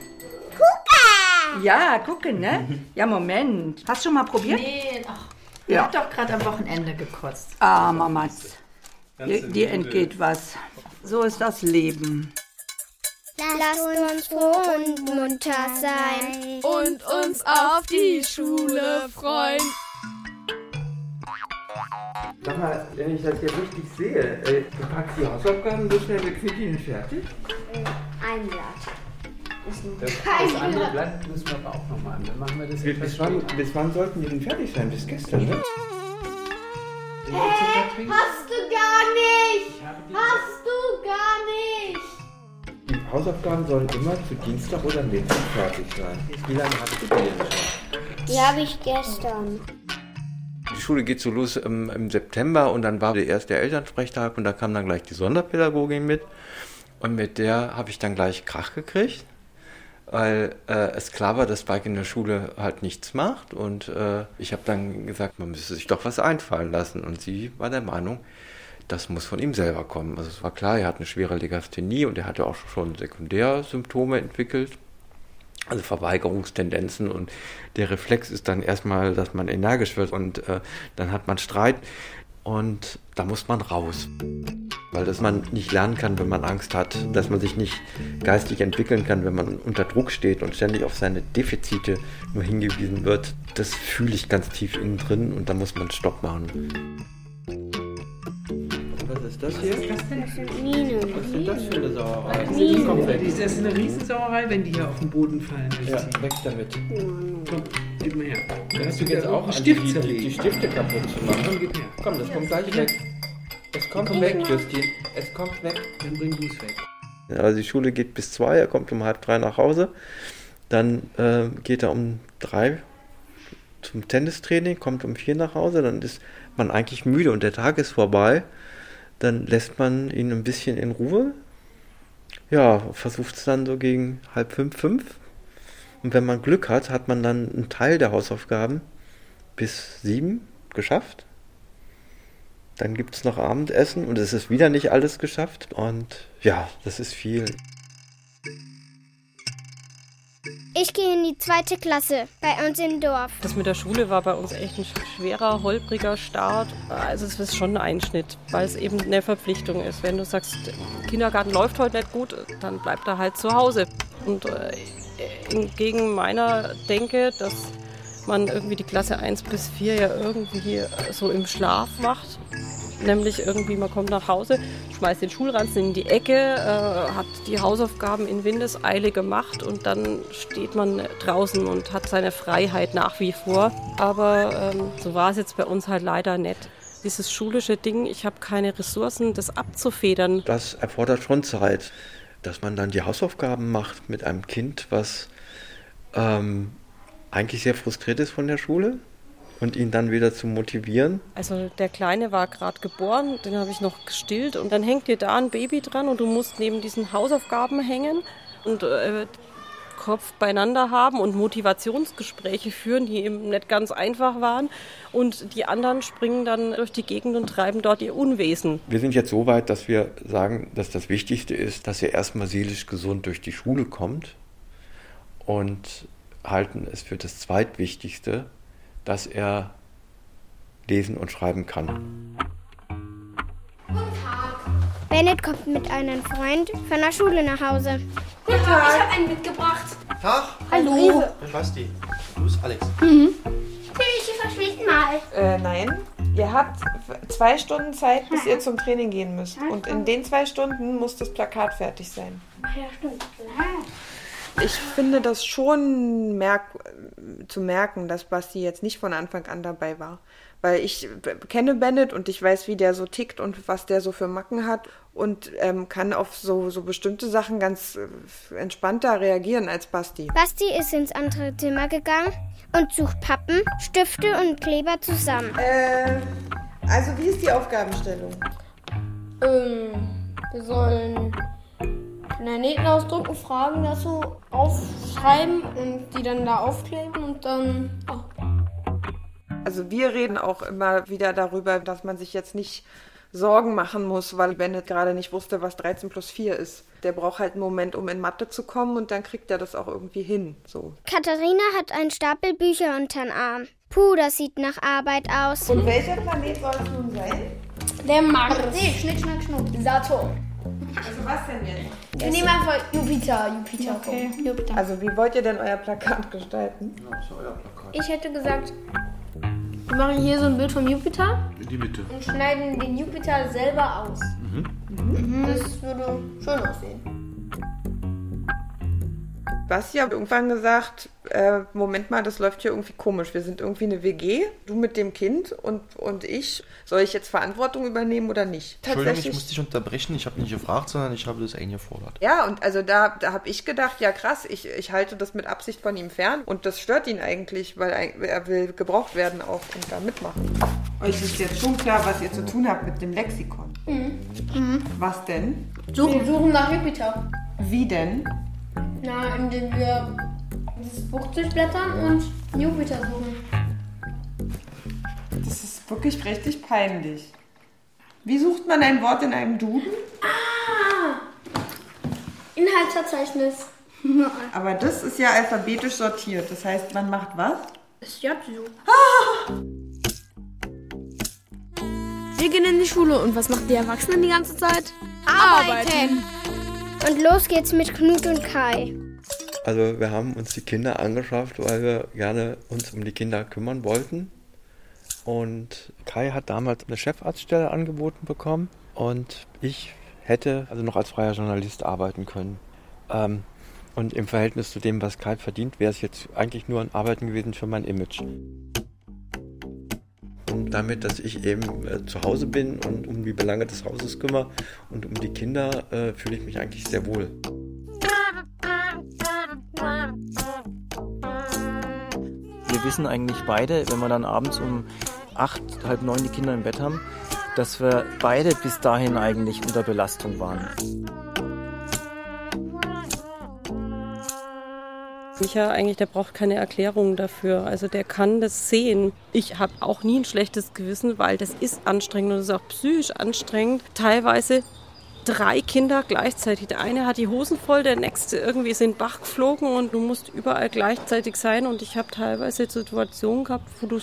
Gucken! Ja, gucken, ne? Ja, Moment. Hast du schon mal probiert? Nee, ach, ihr Ja. habt doch gerade am Wochenende gekotzt. Ah. Ganze Dir, dir entgeht was. So ist das Leben. Lasst uns froh und munter sein. Und uns auf die Schule freuen. Sag mal, wenn ich das hier richtig sehe, äh, du packst die Hausaufgaben so schnell weg, sind die nicht fertig? Ein Blatt. Das, Kein das andere Blatt. Müssen wir aber auch noch machen. Dann machen wir das Bis, bis, wann, bis wann sollten die denn fertig sein? Bis gestern, ne? Hast du gar nicht! Hast du gar nicht! Die Hausaufgaben sollen immer zu Dienstag oder Mittwoch fertig sein. Wie lange hast du die denn schon? Die habe ich gestern. Die Schule geht so los im, im September und dann war der erste Elternsprechtag und da kam dann gleich die Sonderpädagogin mit. Und mit der habe ich dann gleich Krach gekriegt, weil äh, es klar war, dass Spike in der Schule halt nichts macht. Und äh, ich habe dann gesagt, man müsste sich doch was einfallen lassen. Und sie war der Meinung, das muss von ihm selber kommen. Also es war klar, er hat eine schwere Legasthenie und er hatte auch schon Sekundärsymptome entwickelt. Also Verweigerungstendenzen und der Reflex ist dann erstmal, dass man energisch wird und äh, dann hat man Streit und da muss man raus. Weil das man nicht lernen kann, wenn man Angst hat, dass man sich nicht geistig entwickeln kann, wenn man unter Druck steht und ständig auf seine Defizite nur hingewiesen wird. Das fühle ich ganz tief innen drin und da muss man Stopp machen. Was ist das hier? Das sind Minen. Was ist denn das für eine Sauerei? Minen. Das ist eine Riesensauerei, wenn die hier auf den Boden fallen. Ja, weg damit. Komm, gib mal her. Da hast du jetzt auch einen Stift die, die, zerlegt. die Stifte kaputt zu Komm, machen. gib her. Komm, das kommt gleich weg. Es kommt weg, Justin. Es kommt weg. Dann bring du es weg. Also die Schule geht bis zwei, er kommt um halb drei nach Hause. Dann äh, geht er um drei zum Tennistraining, kommt um vier nach Hause, dann ist man eigentlich müde und der Tag ist vorbei. Dann lässt man ihn ein bisschen in Ruhe. Ja, versucht es dann so gegen halb fünf, fünf. Und wenn man Glück hat, hat man dann einen Teil der Hausaufgaben bis sieben geschafft. Dann gibt es noch Abendessen und es ist wieder nicht alles geschafft. Und ja, das ist viel. Ich gehe in die zweite Klasse bei uns im Dorf. Das mit der Schule war bei uns echt ein schwerer, holpriger Start. Also es ist schon ein Einschnitt, weil es eben eine Verpflichtung ist. Wenn du sagst, Kindergarten läuft heute nicht gut, dann bleibt er halt zu Hause. Und äh, entgegen meiner Denke, dass man irgendwie die Klasse 1 bis 4 ja irgendwie so im Schlaf macht. Nämlich irgendwie, man kommt nach Hause, schmeißt den Schulranzen in die Ecke, äh, hat die Hausaufgaben in Windeseile gemacht und dann steht man draußen und hat seine Freiheit nach wie vor. Aber ähm, so war es jetzt bei uns halt leider nicht. Dieses schulische Ding, ich habe keine Ressourcen, das abzufedern. Das erfordert schon Zeit, dass man dann die Hausaufgaben macht mit einem Kind, was ähm, eigentlich sehr frustriert ist von der Schule. Und ihn dann wieder zu motivieren? Also der Kleine war gerade geboren, den habe ich noch gestillt und dann hängt dir da ein Baby dran und du musst neben diesen Hausaufgaben hängen und äh, Kopf beieinander haben und Motivationsgespräche führen, die eben nicht ganz einfach waren. Und die anderen springen dann durch die Gegend und treiben dort ihr Unwesen. Wir sind jetzt so weit, dass wir sagen, dass das Wichtigste ist, dass er erstmal seelisch gesund durch die Schule kommt und halten es für das Zweitwichtigste, dass er lesen und schreiben kann. Bennett kommt mit einem Freund von der Schule nach Hause. Guten Tag. Ich habe einen mitgebracht. Tag. Hallo. Ich weiß die. Du bist Alex. Mhm. Ich verschwinden mal. Äh, nein. Ihr habt zwei Stunden Zeit, bis ihr zum Training gehen müsst. Und in den zwei Stunden muss das Plakat fertig sein. Ach ja, stimmt. Ich finde das schon merk zu merken, dass Basti jetzt nicht von Anfang an dabei war. Weil ich kenne Bennett und ich weiß, wie der so tickt und was der so für Macken hat und ähm, kann auf so, so bestimmte Sachen ganz äh, entspannter reagieren als Basti. Basti ist ins andere Zimmer gegangen und sucht Pappen, Stifte und Kleber zusammen. Äh, also wie ist die Aufgabenstellung? Ähm, wir sollen Planeten ausdrucken, Fragen dazu aufschreiben und die dann da aufkleben und dann. Oh. Also wir reden auch immer wieder darüber, dass man sich jetzt nicht Sorgen machen muss, weil Bennett gerade nicht wusste, was 13 plus 4 ist. Der braucht halt einen Moment, um in Mathe zu kommen und dann kriegt er das auch irgendwie hin. So. Katharina hat einen Stapel Bücher unter den Arm. Puh, das sieht nach Arbeit aus. Und welcher Planet soll es nun sein? Der Mars. Nee, Schnick, Schnack, Schnuck. Saturn. Also was denn jetzt? Wir nehmen einfach Jupiter. Jupiter. Okay. Jupiter. Also wie wollt ihr denn euer Plakat gestalten? Ja, das ist euer Plakat. Ich hätte gesagt, wir machen hier so ein Bild vom Jupiter In die Mitte. und schneiden den Jupiter selber aus. Mhm. Das würde schön aussehen. Basti hat irgendwann gesagt, äh, Moment mal, das läuft hier irgendwie komisch. Wir sind irgendwie eine WG, du mit dem Kind und, und ich. Soll ich jetzt Verantwortung übernehmen oder nicht? Entschuldigung, ich muss dich unterbrechen. Ich habe nicht gefragt, sondern ich habe das eingefordert. Ja, und also da, da habe ich gedacht, ja krass, ich, ich halte das mit Absicht von ihm fern und das stört ihn eigentlich, weil er, will gebraucht werden auch und da mitmachen. Euch ist jetzt schon klar, was ihr zu tun habt mit dem Lexikon. Mhm. Was denn? Suchen. Wir suchen nach Jupiter. Wie denn? Na, indem wir das Buch durchblättern und Jupiter suchen. Das ist wirklich richtig peinlich. Wie sucht man ein Wort in einem Duden? Ah! Inhaltsverzeichnis. Aber das ist ja alphabetisch sortiert. Das heißt, man macht was? Das J Wir gehen in die Schule und was machen die Erwachsenen die ganze Zeit? Arbeiten. Und los geht's mit Knut und Kai. Also wir haben uns die Kinder angeschafft, weil wir gerne uns um die Kinder kümmern wollten. Und Kai hat damals eine Chefarztstelle angeboten bekommen und ich hätte also noch als freier Journalist arbeiten können. Ähm, und im Verhältnis zu dem, was Kai verdient, wäre es jetzt eigentlich nur ein Arbeiten gewesen für mein Image. Und damit, dass ich eben äh, zu Hause bin und um die Belange des Hauses kümmere und um die Kinder, äh, fühle ich mich eigentlich sehr wohl. Wir wissen eigentlich beide, wenn wir dann abends um acht, halb neun die Kinder im Bett haben, dass wir beide bis dahin eigentlich unter Belastung waren. Micha eigentlich, der braucht keine Erklärung dafür. Also der kann das sehen. Ich habe auch nie ein schlechtes Gewissen, weil das ist anstrengend und das ist auch psychisch anstrengend. Teilweise drei Kinder gleichzeitig. Der eine hat die Hosen voll, der nächste irgendwie ist in den Bach geflogen und du musst überall gleichzeitig sein. Und ich habe teilweise Situationen gehabt, wo du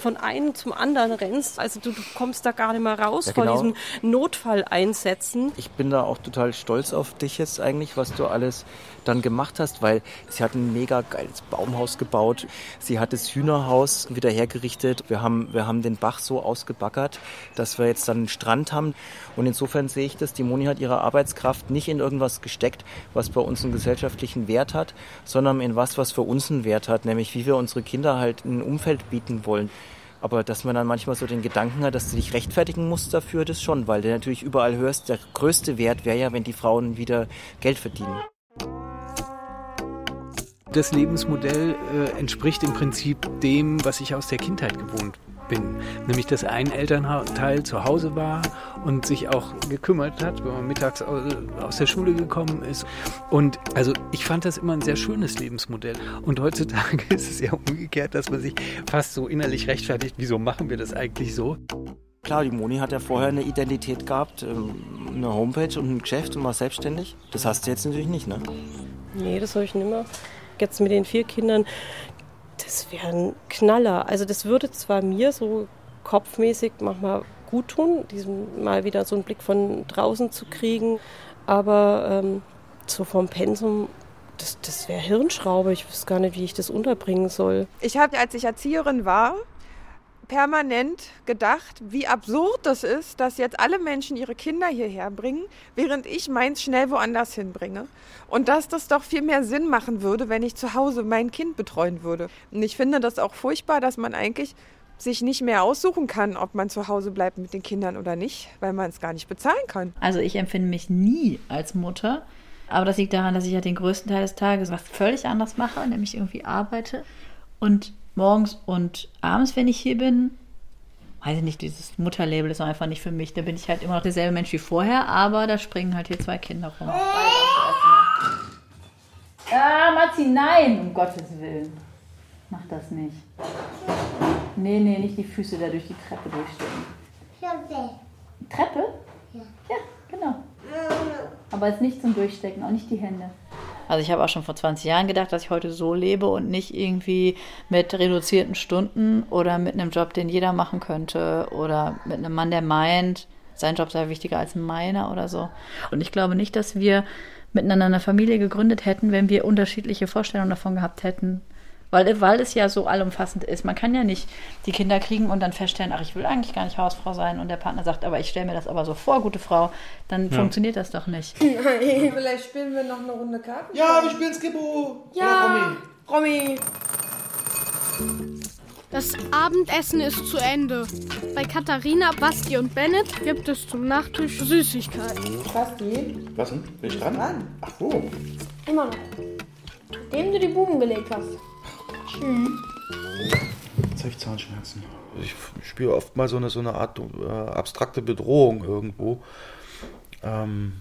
von einem zum anderen rennst. Also du, du kommst da gar nicht mehr raus Ja, vor genau. diesem Notfalleinsätzen. Ich bin da auch total stolz auf dich jetzt eigentlich, was du alles dann gemacht hast, weil sie hat ein mega geiles Baumhaus gebaut. Sie hat das Hühnerhaus wieder hergerichtet. Wir haben, wir haben den Bach so ausgebaggert, dass wir jetzt dann einen Strand haben. Und insofern sehe ich das, die Moni hat ihre Arbeitskraft nicht in irgendwas gesteckt, was bei uns einen gesellschaftlichen Wert hat, sondern in was, was für uns einen Wert hat, nämlich wie wir unsere Kinder halt ein Umfeld bieten wollen. Aber dass man dann manchmal so den Gedanken hat, dass du dich rechtfertigen musst dafür, das schon, weil du natürlich überall hörst, der größte Wert wäre ja, wenn die Frauen wieder Geld verdienen. Das Lebensmodell äh, entspricht im Prinzip dem, was ich aus der Kindheit gewohnt bin. Nämlich, dass ein Elternteil zu Hause war und sich auch gekümmert hat, wenn man mittags aus der Schule gekommen ist. Und also ich fand das immer ein sehr schönes Lebensmodell. Und heutzutage ist es ja umgekehrt, dass man sich fast so innerlich rechtfertigt, wieso machen wir das eigentlich so? Klar, die Moni hat ja vorher eine Identität gehabt, ähm, eine Homepage und ein Geschäft und war selbstständig. Das hast du jetzt natürlich nicht, ne? Nee, das habe ich nicht mehr. Jetzt mit den vier Kindern, das wäre ein Knaller. Also das würde zwar mir so kopfmäßig manchmal gut tun, diesen mal wieder so einen Blick von draußen zu kriegen, aber ähm, so vom Pensum, das, das wäre Hirnschraube. Ich wüsste gar nicht, wie ich das unterbringen soll. Ich habe, als ich Erzieherin war, permanent gedacht, wie absurd das ist, dass jetzt alle Menschen ihre Kinder hierher bringen, während ich meins schnell woanders hinbringe. Und dass das doch viel mehr Sinn machen würde, wenn ich zu Hause mein Kind betreuen würde. Und ich finde das auch furchtbar, dass man eigentlich sich nicht mehr aussuchen kann, ob man zu Hause bleibt mit den Kindern oder nicht, weil man es gar nicht bezahlen kann. Also ich empfinde mich nie als Mutter, aber das liegt daran, dass ich ja den größten Teil des Tages was völlig anderes mache, nämlich irgendwie arbeite und morgens und abends, wenn ich hier bin, weiß ich nicht, dieses Mutterlabel ist einfach nicht für mich. Da bin ich halt immer noch derselbe Mensch wie vorher, aber da springen halt hier zwei Kinder rum. Ah, Matzi, nein, um Gottes Willen. Mach das nicht. Nee, nee, nicht die Füße da durch die Treppe durchstecken. Treppe? Ja. Ja, genau. Aber jetzt nicht zum Durchstecken, auch nicht die Hände. Also ich habe auch schon vor 20 Jahren gedacht, dass ich heute so lebe und nicht irgendwie mit reduzierten Stunden oder mit einem Job, den jeder machen könnte oder mit einem Mann, der meint, sein Job sei wichtiger als meiner oder so. Und ich glaube nicht, dass wir miteinander eine Familie gegründet hätten, wenn wir unterschiedliche Vorstellungen davon gehabt hätten, weil, weil es ja so allumfassend ist. Man kann ja nicht die Kinder kriegen und dann feststellen, ach, ich will eigentlich gar nicht Hausfrau sein und der Partner sagt, aber ich stelle mir das aber so vor, gute Frau, dann ja. funktioniert das doch nicht. Vielleicht spielen wir noch eine Runde Karten. Ja, wir spielen Skippo. Ja, Romy. Das Abendessen ist zu Ende. Bei Katharina, Basti und Bennett gibt es zum Nachtisch Süßigkeiten. Basti? Was denn? Bin ich dran? dran? Ach so. Immer noch. Nachdem du die Buben gelegt hast. Mhm. Jetzt habe ich Zahnschmerzen. Ich spüre oft mal so eine, so eine Art äh, abstrakte Bedrohung irgendwo. Ähm,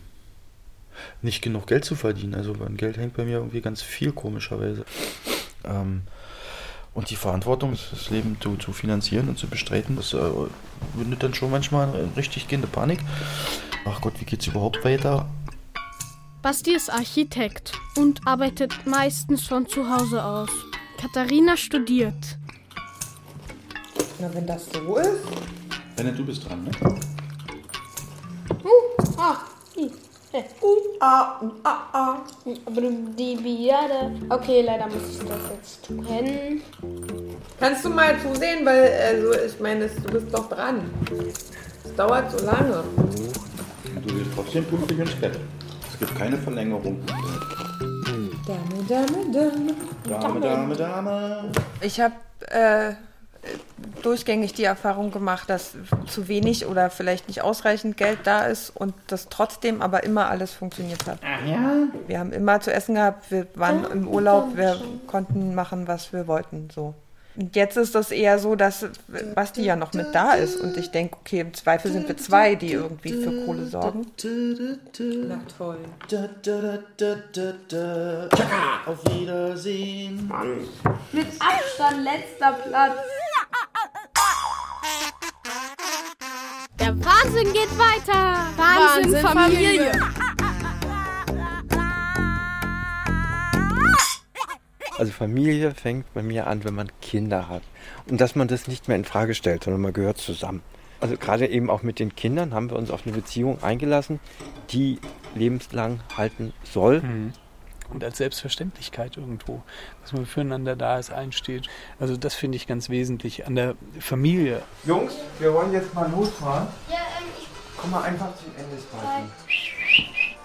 nicht genug Geld zu verdienen. Also an Geld hängt bei mir irgendwie ganz viel komischerweise. Ähm, und die Verantwortung, das Leben zu, zu finanzieren und zu bestreiten, das äh, bindet dann schon manchmal eine richtig gehende Panik. Ach Gott, wie geht's überhaupt weiter? Basti ist Architekt und arbeitet meistens von zu Hause aus. Katharina studiert. Na, wenn das so ist. Bennett, du bist dran, ne? Uh, ah, i, äh, uh, ah, uh, ah, ah. Aber die Biade. Okay, leider muss ich das jetzt tun. Kannst du mal zusehen, weil, also, ich meine, du bist doch dran. Es dauert so lange. Du gehst trotzdem pünktlich ins Bett. Es gibt keine Verlängerung. Dame, Dame, Dame. Dame, Dame, Dame. Ich habe äh, durchgängig die Erfahrung gemacht, dass zu wenig oder vielleicht nicht ausreichend Geld da ist und das trotzdem aber immer alles funktioniert hat. Ach ja? Wir haben immer zu essen gehabt, wir waren im Urlaub, wir konnten machen, was wir wollten. So. Und jetzt ist das eher so, dass Basti ja noch mit da ist und ich denke, okay, im Zweifel sind wir zwei, die irgendwie für Kohle sorgen. Nacht voll. Auf Wiedersehen. Mit Abstand letzter Platz. Der Wahnsinn geht weiter. Wahnsinn, Wahnsinn Familie. Familie. Also Familie fängt bei mir an, wenn man Kinder hat. Und dass man das nicht mehr in Frage stellt, sondern man gehört zusammen. Also gerade eben auch mit den Kindern haben wir uns auf eine Beziehung eingelassen, die lebenslang halten soll. Mhm. Und als Selbstverständlichkeit irgendwo, dass man füreinander da ist, einsteht. Also das finde ich ganz wesentlich an der Familie. Jungs, wir wollen jetzt mal losfahren. Ja, ähm, ich... Komm mal einfach zum Ende des Parken.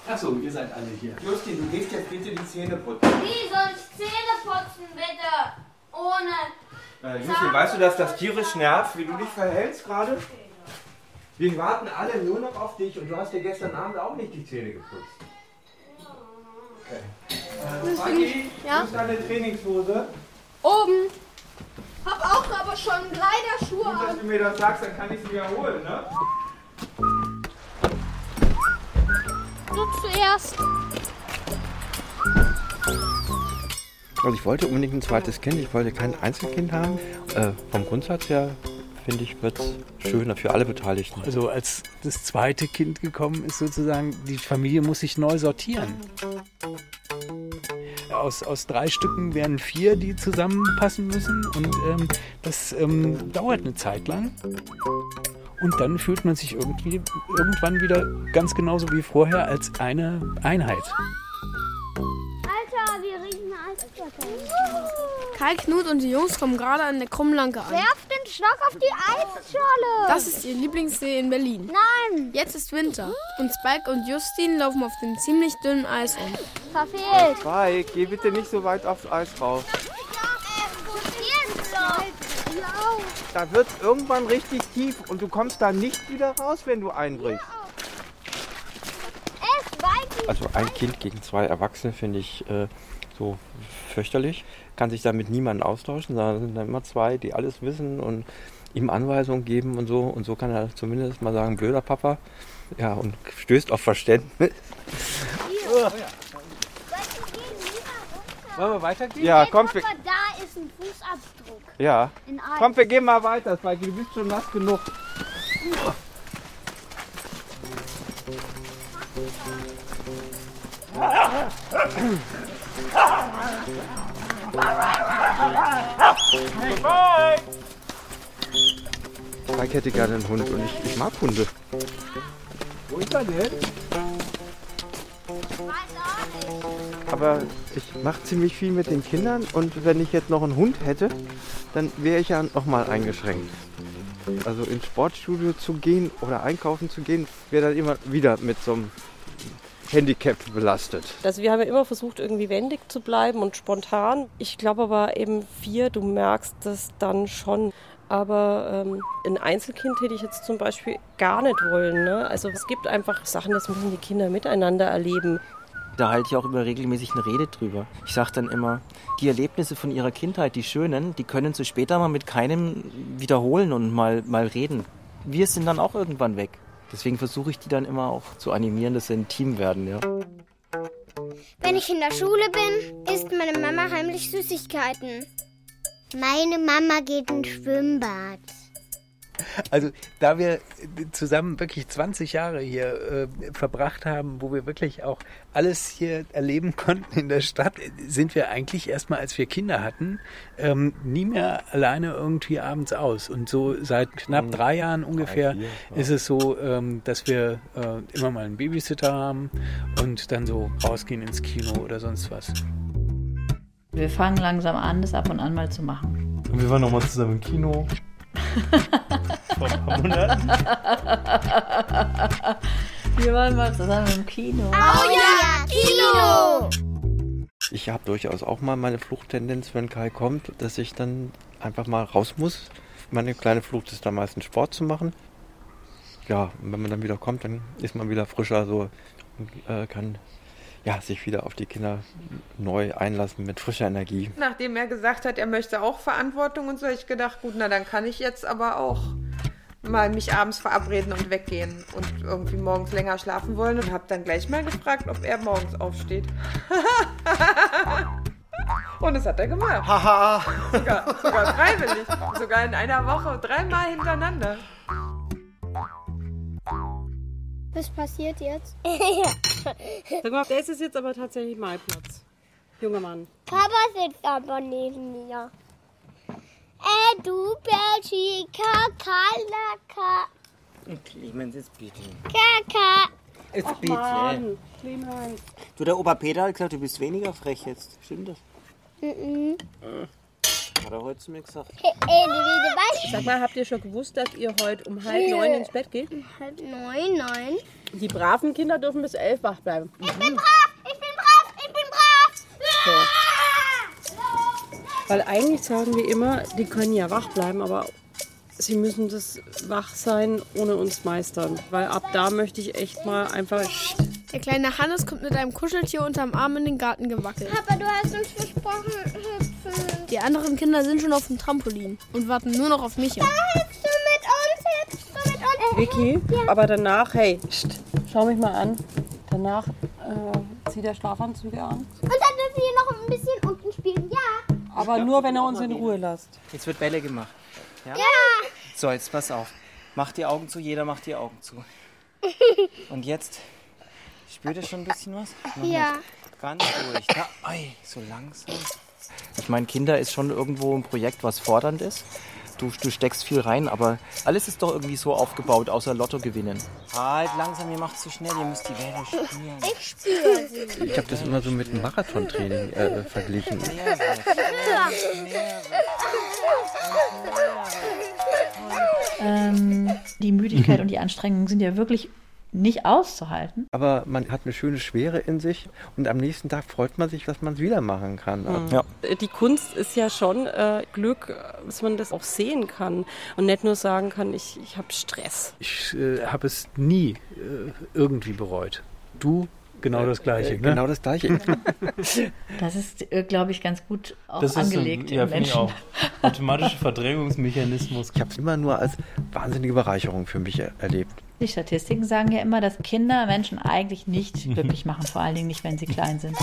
Achso, ihr seid alle hier. Justin, du gehst jetzt bitte die Zähne putzen. Wie soll ich Zähne putzen, bitte? Ohne. Äh, Justin, weißt du, dass das tierisch nervt, wie du dich verhältst gerade? Wir warten alle nur noch auf dich und du hast dir gestern Abend auch nicht die Zähne geputzt. Okay. Maggi, Ja? wo ist deine Trainingshose? Oben. Hab auch aber schon Kleiderschuhe Gut, dass an. du mir das sagst, dann kann ich sie wieder holen, ne? Du zuerst. Also ich wollte unbedingt ein zweites Kind, ich wollte kein Einzelkind haben. Äh, vom Grundsatz her finde ich, wird es schöner für alle Beteiligten. Also als das zweite Kind gekommen ist, sozusagen, die Familie muss sich neu sortieren. Aus, aus drei Stücken wären vier, die zusammenpassen müssen und ähm, das ähm, dauert eine Zeit lang. Und dann fühlt man sich irgendwie irgendwann wieder ganz genauso wie vorher als eine Einheit. Alter, wir riechen Eiswürfel. Kai, Knut und die Jungs kommen gerade an der Krummlanke an. Werf den Stock auf die Eisschale. Das ist ihr Lieblingssee in Berlin. Nein. Jetzt ist Winter und Spike und Justin laufen auf dem ziemlich dünnen Eis um. Verfehlt. Spike, geh bitte nicht so weit aufs Eis rauf. Da wird irgendwann richtig tief und du kommst da nicht wieder raus, wenn du einbrichst. Also ein Kind gegen zwei Erwachsene finde ich äh, so fürchterlich. Kann sich damit niemand austauschen, sondern es sind dann immer zwei, die alles wissen und ihm Anweisungen geben und so. Und so kann er zumindest mal sagen, blöder Papa. Ja, und stößt auf Verständnis. Wollen wir weitergehen? Ja, Ja, komm, wir, da ist ein Fußabdruck. Ja. In Eis. komm, wir gehen mal weiter, Spike. Du bist schon nass genug. Spike hätte gerne einen Hund und ich, ich mag Hunde. Wo ist er denn? Aber ich mache ziemlich viel mit den Kindern und wenn ich jetzt noch einen Hund hätte, dann wäre ich ja noch mal eingeschränkt. Also ins Sportstudio zu gehen oder einkaufen zu gehen, wäre dann immer wieder mit so einem Handicap belastet. Also wir haben ja immer versucht, irgendwie wendig zu bleiben und spontan. Ich glaube aber eben vier, du merkst das dann schon. Aber ähm, ein Einzelkind hätte ich jetzt zum Beispiel gar nicht wollen. Ne? Also es gibt einfach Sachen, das müssen die Kinder miteinander erleben. Da halte ich auch immer regelmäßig eine Rede drüber. Ich sage dann immer, die Erlebnisse von ihrer Kindheit, die schönen, die können sie später mal mit keinem wiederholen und mal, mal reden. Wir sind dann auch irgendwann weg. Deswegen versuche ich die dann immer auch zu animieren, dass sie ein Team werden. Ja. Wenn ich in der Schule bin, isst meine Mama heimlich Süßigkeiten. Meine Mama geht ins Schwimmbad. Also da wir zusammen wirklich 20 Jahre hier äh, verbracht haben, wo wir wirklich auch alles hier erleben konnten in der Stadt, sind wir eigentlich erstmal, als wir Kinder hatten, ähm, nie mehr alleine irgendwie abends aus. Und so seit knapp drei Jahren ungefähr vier, ja. ist es so, ähm, dass wir äh, immer mal einen Babysitter haben und dann so rausgehen ins Kino oder sonst was. Wir fangen langsam an, das ab und an mal zu machen. Und wir waren nochmal zusammen im Kino. Vor ein paar Monaten. Wir waren mal zusammen im Kino. Oh ja, Kino! Ich habe durchaus auch mal meine Fluchttendenz, wenn Kai kommt, dass ich dann einfach mal raus muss. Meine kleine Flucht ist da meistens Sport zu machen. Ja, und wenn man dann wieder kommt, dann ist man wieder frischer so und äh, kann ja, sich wieder auf die Kinder neu einlassen mit frischer Energie. Nachdem er gesagt hat, er möchte auch Verantwortung und so, habe ich gedacht, gut, na dann kann ich jetzt aber auch mal mich abends verabreden und weggehen und irgendwie morgens länger schlafen wollen und habe dann gleich mal gefragt, ob er morgens aufsteht. und das hat er gemacht. Haha. sogar, sogar freiwillig. Sogar in einer Woche dreimal hintereinander. Was passiert jetzt? Sag mal, das ist jetzt aber tatsächlich mein Platz. Junger Mann. Papa sitzt aber neben mir. Äh, du, Belgi, Kakalaka, Clemens, jetzt bitte. Kaka. Jetzt Ach Mann, Clemens. Du, der Opa Peter hat gesagt, du bist weniger frech jetzt. Stimmt das? Mhm. Hat er heute zu mir gesagt. Sag mal, habt ihr schon gewusst, dass ihr heute um halb neun ins Bett geht? Halb neun, neun. Die braven Kinder dürfen bis elf wach bleiben. Ich bin brav, ich bin brav, ich bin brav. Weil eigentlich sagen wir immer, die können ja wach bleiben, aber sie müssen das Wachsein ohne uns meistern. Weil ab da möchte ich echt mal einfach Der kleine Hannes kommt mit einem Kuscheltier unterm Arm in den Garten gewackelt. Papa, du hast uns versprochen, hüpfen. Die anderen Kinder sind schon auf dem Trampolin und warten nur noch auf mich. Da hüpfst du mit uns, hüpfst du mit uns. Vicky, aber danach, hey, pst, schau mich mal an. Danach äh, zieh der Schlafanzüge an. Und dann dürfen wir noch ein bisschen unten spielen, ja. Aber nur, wenn er uns in Ruhe lässt. Jetzt wird Bälle gemacht. Ja? Ja. So, jetzt pass auf. Mach die Augen zu, jeder macht die Augen zu. Und jetzt, spürt ihr schon ein bisschen was? Noch Ja. Ganz ruhig. Da, ei, so langsam. Ich meine, Kinder ist schon irgendwo ein Projekt, was fordernd ist. Du, du steckst viel rein, aber alles ist doch irgendwie so aufgebaut, außer Lotto gewinnen. Halt langsam, ihr macht zu schnell, ihr müsst die Bälle spüren. Ich spüre sie. Ich habe das immer so mit einem Marathontraining äh, verglichen. Ähm, die Müdigkeit und die Anstrengung sind ja wirklich nicht auszuhalten. Aber man hat eine schöne Schwere in sich und am nächsten Tag freut man sich, dass man es wieder machen kann. Mhm. Die Kunst ist ja schon äh, Glück, dass man das auch sehen kann und nicht nur sagen kann, ich, ich habe Stress. Ich äh, habe es nie äh, irgendwie bereut. Du genau das Gleiche, Äh, ne? Genau das Gleiche. Das ist, äh, glaube ich, ganz gut auch Das ist angelegt ein, ja, im finde ich Menschen. auch. Automatischer Verdrängungsmechanismus. Ich habe es immer nur als wahnsinnige Bereicherung für mich er erlebt. Die Statistiken sagen ja immer, dass Kinder Menschen eigentlich nicht glücklich machen, vor allen Dingen nicht, wenn sie klein sind.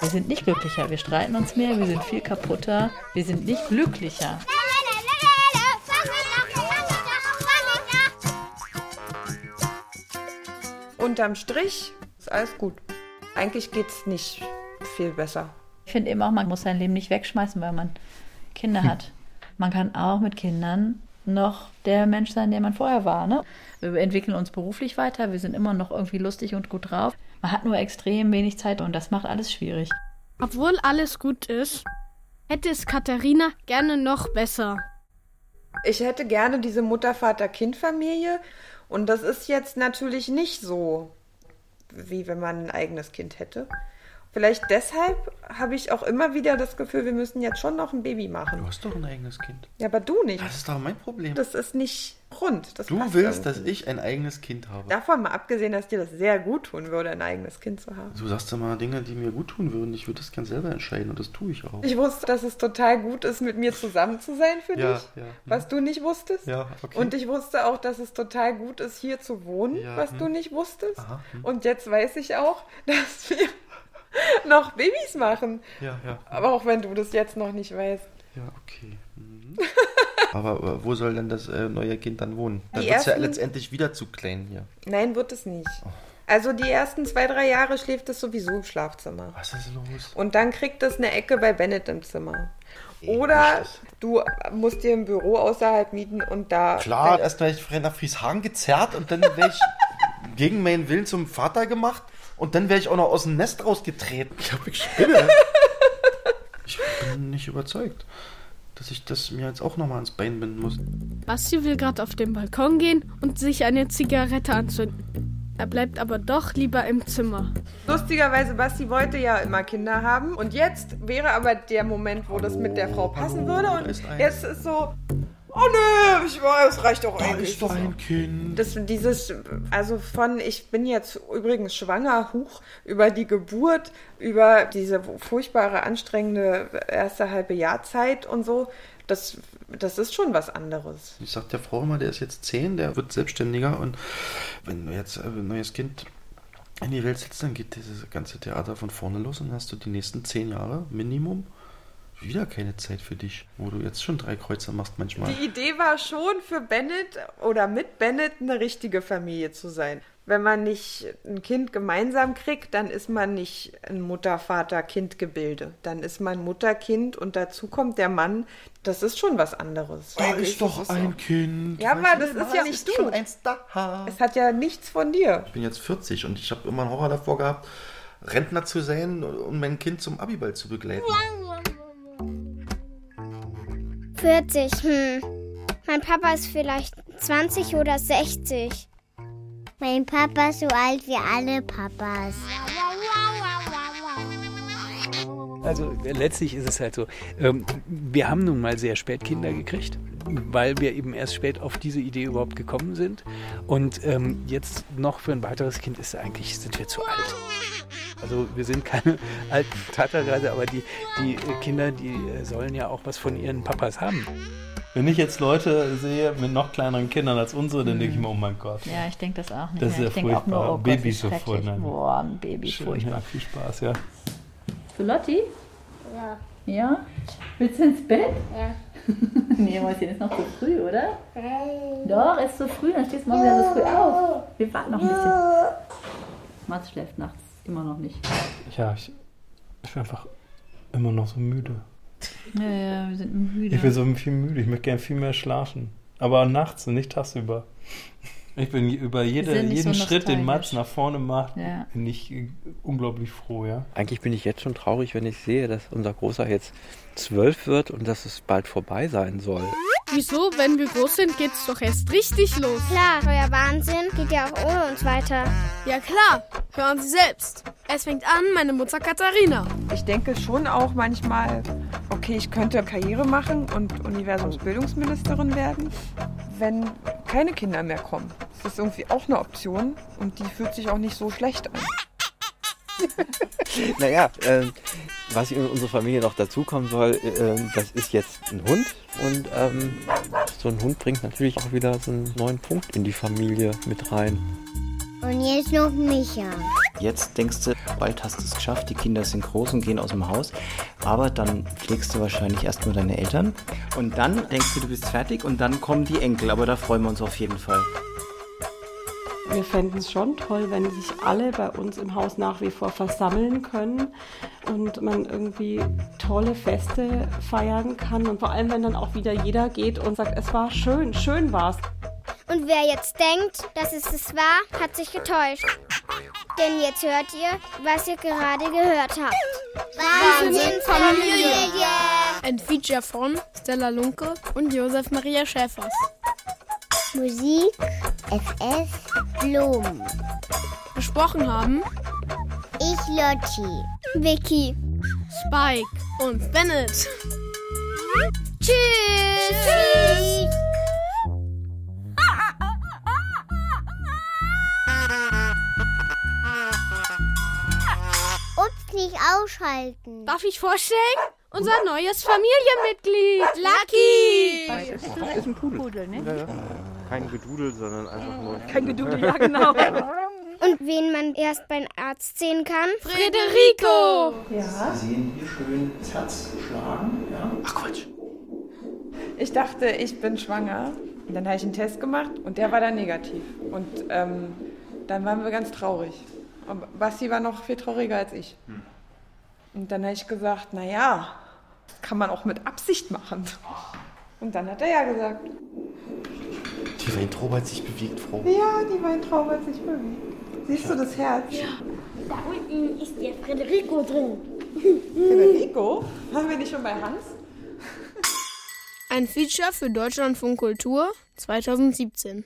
Wir sind nicht glücklicher, wir streiten uns mehr, wir sind viel kaputter, wir sind nicht glücklicher. Unterm Strich ist alles gut. Eigentlich geht's nicht viel besser. Ich finde eben auch, man muss sein Leben nicht wegschmeißen, weil man Kinder hat. Man kann auch mit Kindern noch der Mensch sein, der man vorher war. Ne? Wir entwickeln uns beruflich weiter, wir sind immer noch irgendwie lustig und gut drauf. Man hat nur extrem wenig Zeit und das macht alles schwierig. Obwohl alles gut ist, hätte es Katharina gerne noch besser. Ich hätte gerne diese Mutter-Vater-Kind-Familie und das ist jetzt natürlich nicht so, wie wenn man ein eigenes Kind hätte. Vielleicht deshalb habe ich auch immer wieder das Gefühl, wir müssen jetzt schon noch ein Baby machen. Du hast doch ein eigenes Kind. Ja, aber du nicht. Das ist doch mein Problem. Das ist nicht rund. Das du willst, dass ich ein eigenes Kind habe. Davon mal abgesehen, dass dir das sehr gut tun würde, ein eigenes Kind zu haben. Du sagst immer Dinge, die mir gut tun würden. Ich würde das gern selber entscheiden und das tue ich auch. Ich wusste, dass es total gut ist, mit mir zusammen zu sein für Ja, dich, ja, was du nicht wusstest. Ja, okay. Und ich wusste auch, dass es total gut ist, hier zu wohnen, Ja, was hm. du nicht wusstest. Aha, hm. Und jetzt weiß ich auch, dass wir noch Babys machen. Ja, ja. Aber auch wenn du das jetzt noch nicht weißt. Ja, okay. Mhm. Aber wo soll denn das äh, neue Kind dann wohnen? Dann wird es ja letztendlich wieder zu klein hier. Nein, wird es nicht. Oh. Also die ersten zwei, drei Jahre schläft es sowieso im Schlafzimmer. Was ist los? Und dann kriegt es eine Ecke bei Bennett im Zimmer. Oder du musst dir ein Büro außerhalb mieten und da. Klar, erst werde ich nach Frieshagen gezerrt und dann werde ich gegen meinen Willen zum Vater gemacht und dann werde ich auch noch aus dem Nest rausgetreten. Ich habe ich spinne. Ich bin nicht überzeugt, dass ich das mir jetzt auch nochmal ans Bein binden muss. Basti will gerade auf den Balkon gehen und sich eine Zigarette anzünden. Er bleibt aber doch lieber im Zimmer. Lustigerweise, Basti wollte ja immer Kinder haben. Und jetzt wäre aber der Moment, wo das mit der Frau passen würde. Und jetzt ist so, oh nö, ich weiß, reicht doch Da eigentlich. ist doch ein Kind. Das, dieses, also von, ich bin jetzt übrigens schwanger, hoch, über die Geburt, über diese furchtbare, anstrengende erste halbe Jahrzeit und so, das, das ist schon was anderes. Ich sag der Frau immer, der ist jetzt zehn, der wird selbstständiger und wenn du jetzt äh, ein neues Kind in die Welt setzt, dann geht dieses ganze Theater von vorne los und dann hast du die nächsten zehn Jahre Minimum wieder keine Zeit für dich, wo du jetzt schon drei Kreuze machst manchmal. Die Idee war schon für Bennett oder mit Bennett eine richtige Familie zu sein. Wenn man nicht ein Kind gemeinsam kriegt, dann ist man nicht ein Mutter-Vater-Kind-Gebilde. Dann ist man Mutter-Kind und dazu kommt der Mann. Das ist schon was anderes. Da ist doch ein so. Kind. Ja, aber das ist ja nicht ist du. schon eins da. Es hat ja nichts von dir. Ich bin jetzt 40 und ich habe immer einen Horror davor gehabt, Rentner zu sein und mein Kind zum Abiball zu begleiten. 40, hm. Mein Papa ist vielleicht 20 oder 60. Mein Papa ist so alt wie alle Papas. Also letztlich ist es halt so, ähm, wir haben nun mal sehr spät Kinder gekriegt, weil wir eben erst spät auf diese Idee überhaupt gekommen sind. Und ähm, jetzt noch für ein weiteres Kind ist eigentlich, sind wir zu alt. Also wir sind keine alten Taterreise, aber die, die Kinder, die äh, sollen ja auch was von ihren Papas haben. Wenn ich jetzt Leute sehe mit noch kleineren Kindern als unsere, dann denke ich mir, oh mein Gott. Ja, ich denke das auch nicht Das ist mehr. ja ich denke auch nur, furchtbar. oh Gott, Baby so voll. Boah, ein Baby, Schön, furchtbar. ja, viel Spaß, ja. Für Lotti? Ja. Ja? Willst du ins Bett? Ja. nee, Mäuschen, ist noch zu früh, oder? Doch, ist zu früh, dann stehst du morgen wieder so früh auf. Wir warten noch ein bisschen. Mats schläft nachts immer noch nicht. Ja, ich, ich bin einfach immer noch so müde. Ja, ja, wir sind müde. Ich bin so viel müde. Ich möchte gerne viel mehr schlafen. Aber nachts und nicht tagsüber. Ich bin über jede, jeden so Schritt, den Mats nach vorne macht, Ja. bin ich äh, unglaublich froh, ja. Eigentlich bin ich jetzt schon traurig, wenn ich sehe, dass unser Großer jetzt zwölf wird und dass es bald vorbei sein soll. Wieso? Wenn wir groß sind, geht's doch erst richtig los. Klar, euer Wahnsinn geht ja auch ohne uns weiter. Ja klar, hören Sie selbst. Es fängt an, meine Mutter Katharina. Ich denke schon auch manchmal, okay, ich könnte Karriere machen und Universumsbildungsministerin werden, wenn keine Kinder mehr kommen. Das ist irgendwie auch eine Option und die fühlt sich auch nicht so schlecht an. Naja, ähm, was in unsere Familie noch dazukommen soll, äh, das ist jetzt ein Hund. Und ähm, so ein Hund bringt natürlich auch wieder so einen neuen Punkt in die Familie mit rein. Und jetzt noch Micha. Jetzt denkst du, bald hast du es geschafft, die Kinder sind groß und gehen aus dem Haus. Aber dann pflegst du wahrscheinlich erstmal deine Eltern. Und dann denkst du, du bist fertig und dann kommen die Enkel. Aber da freuen wir uns auf jeden Fall. Wir fänden es schon toll, wenn sich alle bei uns im Haus nach wie vor versammeln können und man irgendwie tolle Feste feiern kann. Und vor allem, wenn dann auch wieder jeder geht und sagt, es war schön, schön war's. Und wer jetzt denkt, dass es es war, hat sich getäuscht. Denn jetzt hört ihr, was ihr gerade gehört habt. Wahnsinn, Familie! Ein Feature von Stella Lunke und Josef Maria Schäfers. Musik FF Blum. Gesprochen haben Ich Lotti. Vicky. Spike und Bennett. Tschüss. Tschüss. Ups, nicht ausschalten. Darf ich vorstellen? Unser neues Familienmitglied, Lucky! Das ist ein Pudel. ne? Ja, ja. Kein Gedudel, sondern einfach nur. Kein Gedudel, ja genau. Und wen man erst beim Arzt sehen kann? Federico! Ja. Sie sehen hier schön das Herz schlagen. Ja. Ach Quatsch. Ich dachte, ich bin schwanger. Und dann habe ich einen Test gemacht und der war dann negativ. Und ähm, dann waren wir ganz traurig. Und Basti war noch viel trauriger als ich. Und dann habe ich gesagt, naja, das kann man auch mit Absicht machen. Und dann hat er ja gesagt, Die Weintraube hat sich bewegt, Frau. ja, die Weintraube hat sich bewegt. Siehst du das Herz? Da unten ist der Frederico drin. Federico? Waren wir nicht schon bei Hans? Ein Feature für Deutschlandfunk Kultur 2017.